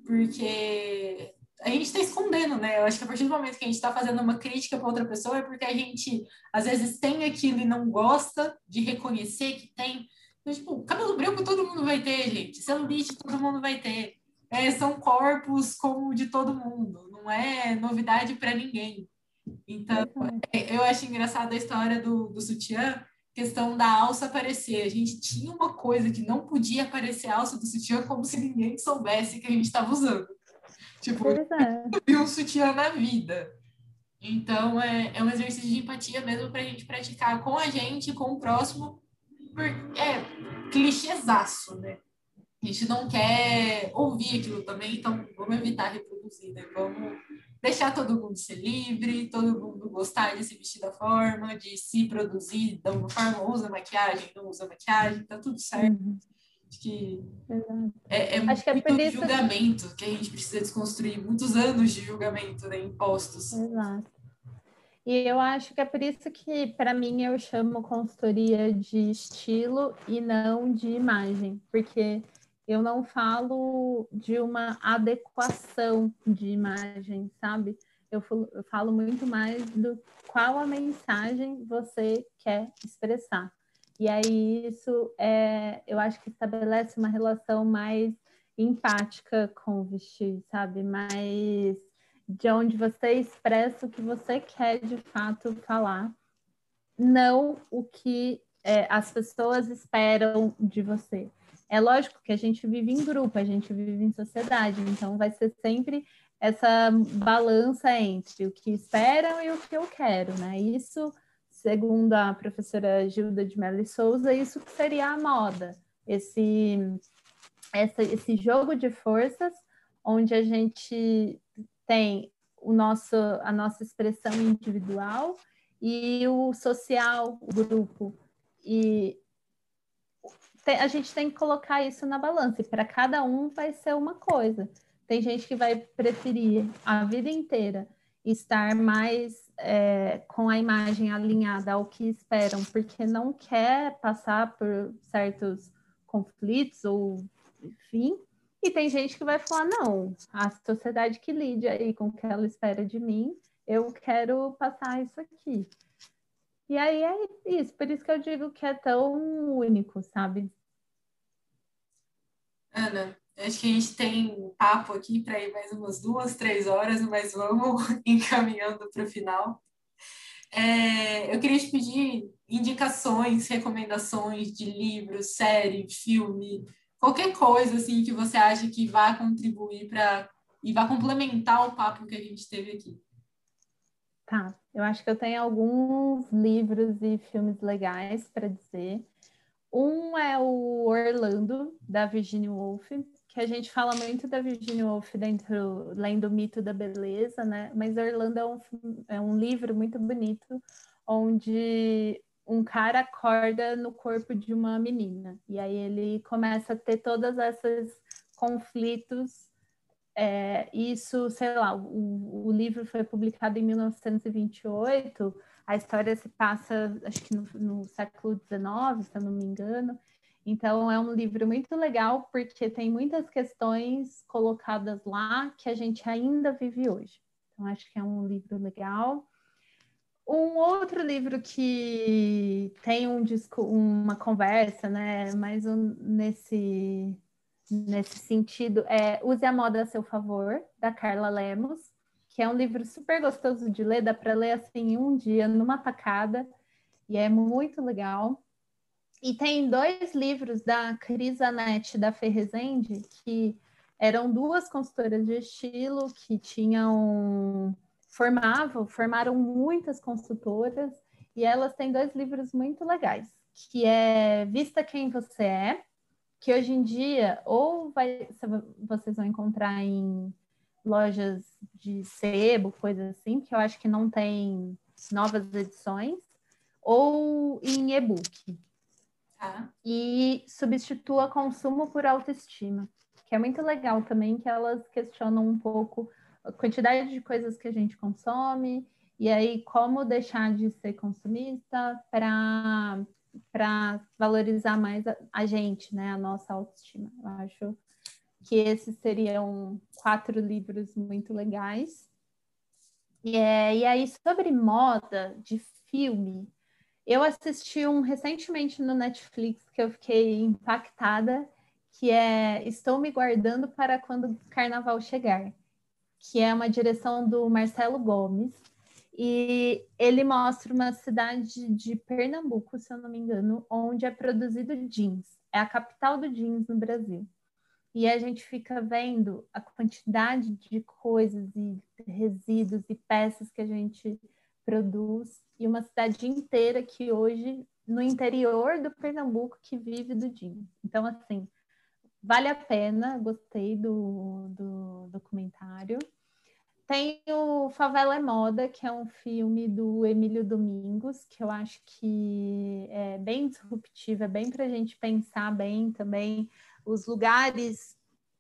porque a gente está escondendo, né? Eu acho que a partir do momento que a gente está fazendo uma crítica para outra pessoa é porque a gente, às vezes, tem aquilo e não gosta de reconhecer que tem. Então, tipo, cabelo branco todo mundo vai ter, gente. Celulite todo mundo vai ter. É, são corpos como o de todo mundo. Não é novidade para ninguém. Então, é, eu acho engraçada a história do, do sutiã, questão da alça aparecer. A gente tinha uma coisa que não podia aparecer a alça do sutiã como se ninguém soubesse que a gente estava usando. Tipo, é. um sutiã na vida. Então, é, é um exercício de empatia mesmo para a gente praticar com a gente, com o próximo. É clichêzaço, né? A gente não quer ouvir aquilo também, então vamos evitar reproduzir, né? Vamos deixar todo mundo ser livre, todo mundo gostar de se vestir da forma, de se produzir da uma forma, usa maquiagem, não usa maquiagem, tá tudo certo. Uhum. Acho que é, é Acho muito que é julgamento que a gente precisa desconstruir, muitos anos de julgamento né, impostos. Exato. E eu acho que é por isso que, para mim, eu chamo consultoria de estilo e não de imagem, porque eu não falo de uma adequação de imagem, sabe? Eu falo muito mais do qual a mensagem você quer expressar. E aí isso é, eu acho que estabelece uma relação mais empática com o vestir, sabe? Mais de onde você expressa o que você quer de fato falar, não o que é, as pessoas esperam de você. É lógico que a gente vive em grupo, a gente vive em sociedade, então vai ser sempre essa balança entre o que esperam e o que eu quero, né? Isso segundo a professora Gilda de Mello Souza, isso seria a moda, esse, essa, esse jogo de forças onde a gente tem o nosso, a nossa expressão individual e o social, o grupo. E a gente tem que colocar isso na balança, e para cada um vai ser uma coisa. Tem gente que vai preferir a vida inteira estar mais é, com a imagem alinhada ao que esperam, porque não quer passar por certos conflitos ou enfim. E tem gente que vai falar: não, a sociedade que lide aí com o que ela espera de mim, eu quero passar isso aqui. E aí é isso, por isso que eu digo que é tão único, sabe? Ana, Acho que a gente tem papo aqui para ir mais umas duas, três horas, mas vamos encaminhando para o final. É, eu queria te pedir indicações, recomendações de livros, série, filme, qualquer coisa assim que você acha que vá contribuir para e vá complementar o papo que a gente teve aqui. Tá, eu acho que eu tenho alguns livros e filmes legais para dizer. Um é o Orlando, da Virginia Woolf, que a gente fala muito da Virginia Woolf dentro, lendo o mito da beleza, né? Mas Orlando é um, é um livro muito bonito, onde um cara acorda no corpo de uma menina. E aí ele começa a ter todos esses conflitos. É, isso, sei lá, o, o livro foi publicado em 1928, a história se passa, acho que no, no século XIX, se eu não me engano. Então, é um livro muito legal porque tem muitas questões colocadas lá que a gente ainda vive hoje. Então, acho que é um livro legal. Um outro livro que tem um disco, uma conversa, né, mais um, nesse, nesse sentido, é Use a Moda a Seu Favor, da Carla Lemos, que é um livro super gostoso de ler, dá para ler assim um dia, numa tacada, e é muito legal. E tem dois livros da Cris Anete da Ferrezende, que eram duas consultoras de estilo que tinham formavam, formaram muitas consultoras, e elas têm dois livros muito legais, que é Vista Quem Você É, que hoje em dia ou vai, vocês vão encontrar em lojas de sebo, coisas assim, que eu acho que não tem novas edições, ou em e-book. Ah. E substitua consumo por autoestima, que é muito legal também, que elas questionam um pouco a quantidade de coisas que a gente consome, e aí como deixar de ser consumista para para valorizar mais a, a, gente, né, a nossa autoestima. Eu acho que esses seriam quatro livros muito legais. E, é, e aí, sobre moda de filme, eu assisti um recentemente no Netflix que eu fiquei impactada, que é Estou me guardando para quando o carnaval chegar, que é uma direção do Marcelo Gomes. E ele mostra uma cidade de Pernambuco, se eu não me engano, onde é produzido jeans. É a capital do jeans no Brasil. E a gente fica vendo a quantidade de coisas e resíduos e peças que a gente produz e uma cidade inteira que hoje no interior do Pernambuco que vive do jeans. Então assim, vale a pena, gostei do, do. Tem o Favela é Moda, que é um filme do Emílio Domingos, que eu acho que é bem disruptivo, é bem para a gente pensar bem também os lugares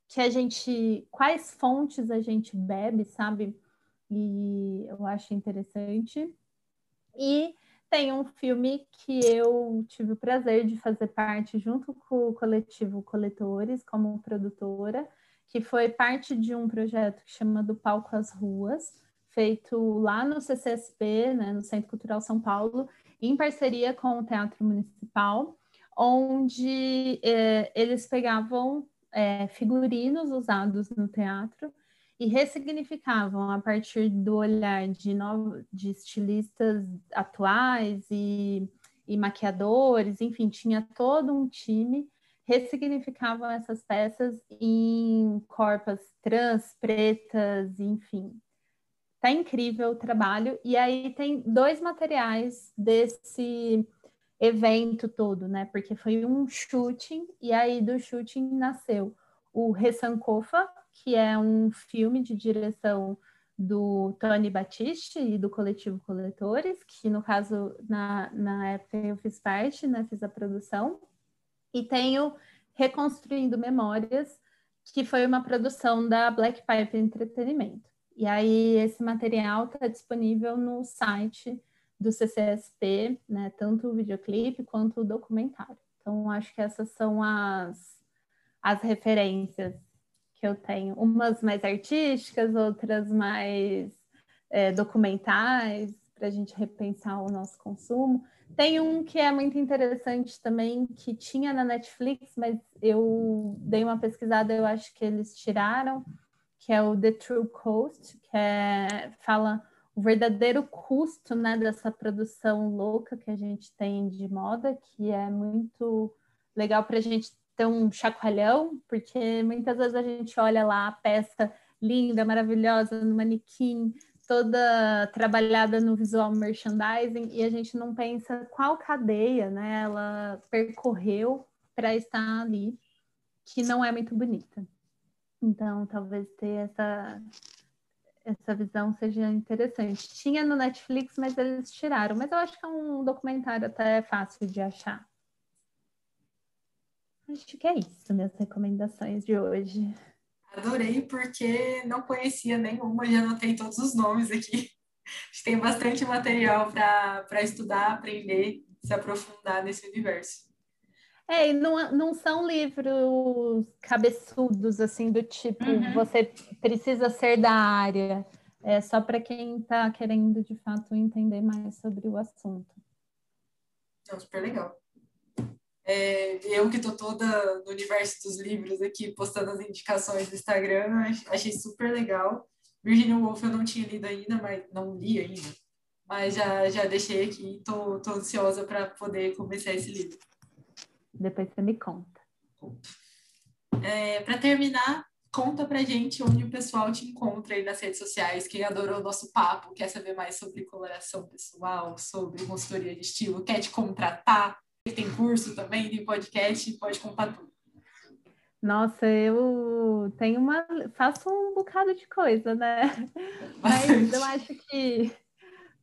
que a gente, quais fontes a gente bebe, sabe? E eu acho interessante. E tem um filme que eu tive o prazer de fazer parte junto com o coletivo Coletores, como produtora, que foi parte de um projeto que chama Do Palco às Ruas, feito lá no CCSP, né, no Centro Cultural São Paulo, em parceria com o Teatro Municipal onde é, eles pegavam é, figurinos usados no teatro e ressignificavam a partir do olhar de, novo, de estilistas atuais e, e maquiadores, enfim, tinha todo um time, ressignificavam essas peças em corpas trans, pretas, enfim. Tá incrível o trabalho. E aí tem dois materiais desse evento todo, né? Porque foi um shooting e aí do shooting nasceu o Ressankofa, que é um filme de direção do Tony Batiste e do coletivo Coletores, que no caso na, na época eu fiz parte, né? Fiz a produção. E tenho Reconstruindo Memórias, que foi uma produção da Black Pipe Entretenimento. E aí esse material está disponível no site do CCSP, né, tanto o videoclipe quanto o documentário. Então, acho que essas são as, as referências que eu tenho, umas mais artísticas, outras mais é, documentais, para a gente repensar o nosso consumo. Tem um que é muito interessante também, que tinha na Netflix, mas eu dei uma pesquisada, eu acho que eles tiraram, que é o The True Cost, que é, fala o verdadeiro custo né, dessa produção louca que a gente tem de moda, que é muito legal para a gente ter um chacoalhão, porque muitas vezes a gente olha lá a peça linda, maravilhosa, no manequim, toda trabalhada no visual merchandising, e a gente não pensa qual cadeia né, ela percorreu para estar ali, que não é muito bonita. Então, talvez ter essa essa visão seja interessante. Tinha no Netflix, mas eles tiraram. Mas eu acho que é um documentário até fácil de achar. Acho que é isso, minhas recomendações de hoje. Adorei, porque não conhecia nenhuma, já anotei todos os nomes aqui. Tem bastante material para estudar, aprender, se aprofundar nesse universo. É, e não, não são livros cabeçudos, assim, do tipo, uhum. você precisa ser da área. É só para quem está querendo, de fato, entender mais sobre o assunto. É super legal. É, eu que estou toda no universo dos livros aqui, postando as indicações do Instagram, achei super legal. Virginia Woolf eu não tinha lido ainda, mas não li ainda. Mas já, já deixei aqui, estou ansiosa para poder começar esse livro. Depois você me conta. É, Para terminar, conta pra gente onde o pessoal te encontra aí nas redes sociais. Quem adorou o nosso papo, quer saber mais sobre coloração pessoal, sobre consultoria de estilo, quer te contratar, tem curso também, tem podcast, pode contar tudo. Nossa, eu tenho uma. faço um bocado de coisa, né? Mas eu acho que,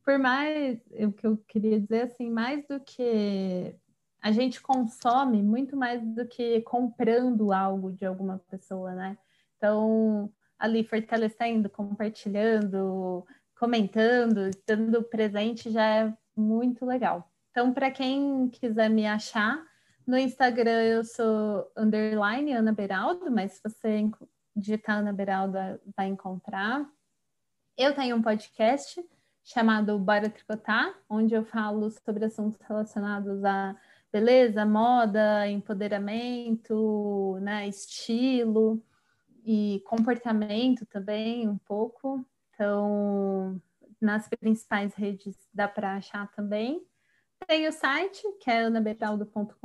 por mais. O que eu queria dizer, assim, mais do que. A gente consome muito mais do que comprando algo de alguma pessoa, né? Então, ali fortalecendo, compartilhando, comentando, estando presente já é muito legal. Então, para quem quiser me achar, no Instagram eu sou underline Ana Beraldo, mas se você digitar Ana Beraldo vai encontrar. Eu tenho um podcast chamado Bora Tricotar, onde eu falo sobre assuntos relacionados a beleza, moda, empoderamento, né, estilo e comportamento também um pouco. Então, nas principais redes dá para achar também. Tem o site, que é anaberaldo.com.br.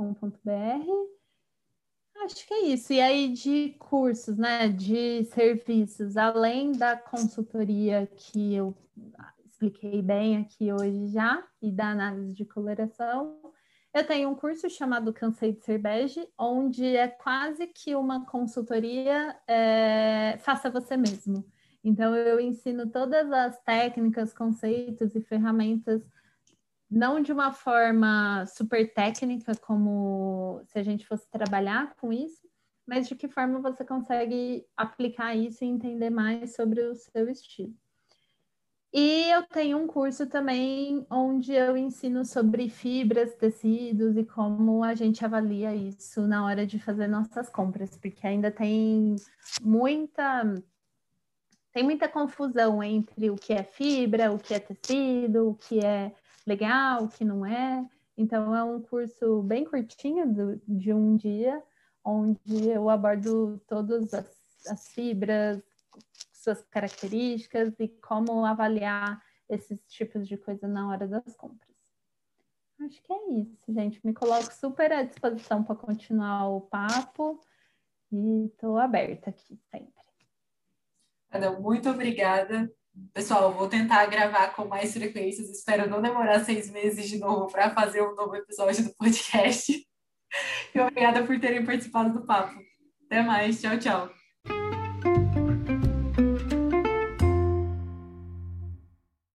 Acho que é isso. E aí, de cursos, né? De serviços, além da consultoria que eu expliquei bem aqui hoje já, e da análise de coloração, eu tenho um curso chamado Cansei de Ser Bege, onde é quase que uma consultoria é, faça você mesmo. Então, eu ensino todas as técnicas, conceitos e ferramentas não de uma forma super técnica, como se a gente fosse trabalhar com isso, mas de que forma você consegue aplicar isso e entender mais sobre o seu estilo. E eu tenho um curso também onde eu ensino sobre fibras, tecidos e como a gente avalia isso na hora de fazer nossas compras, porque ainda tem muita tem muita confusão entre o que é fibra, o que é tecido, o que é legal, o que não é. Então, é um curso bem curtinho do, de um dia, onde eu abordo todas as, as fibras, suas características e como avaliar esses tipos de coisa na hora das compras. Acho que é isso, gente. Me coloco super à disposição para continuar o papo e estou aberta aqui sempre. Adão, muito obrigada Pessoal, vou tentar gravar com mais frequências. Espero não demorar seis meses de novo para fazer um novo episódio do podcast. E obrigada por terem participado do papo. Até mais. Tchau, tchau.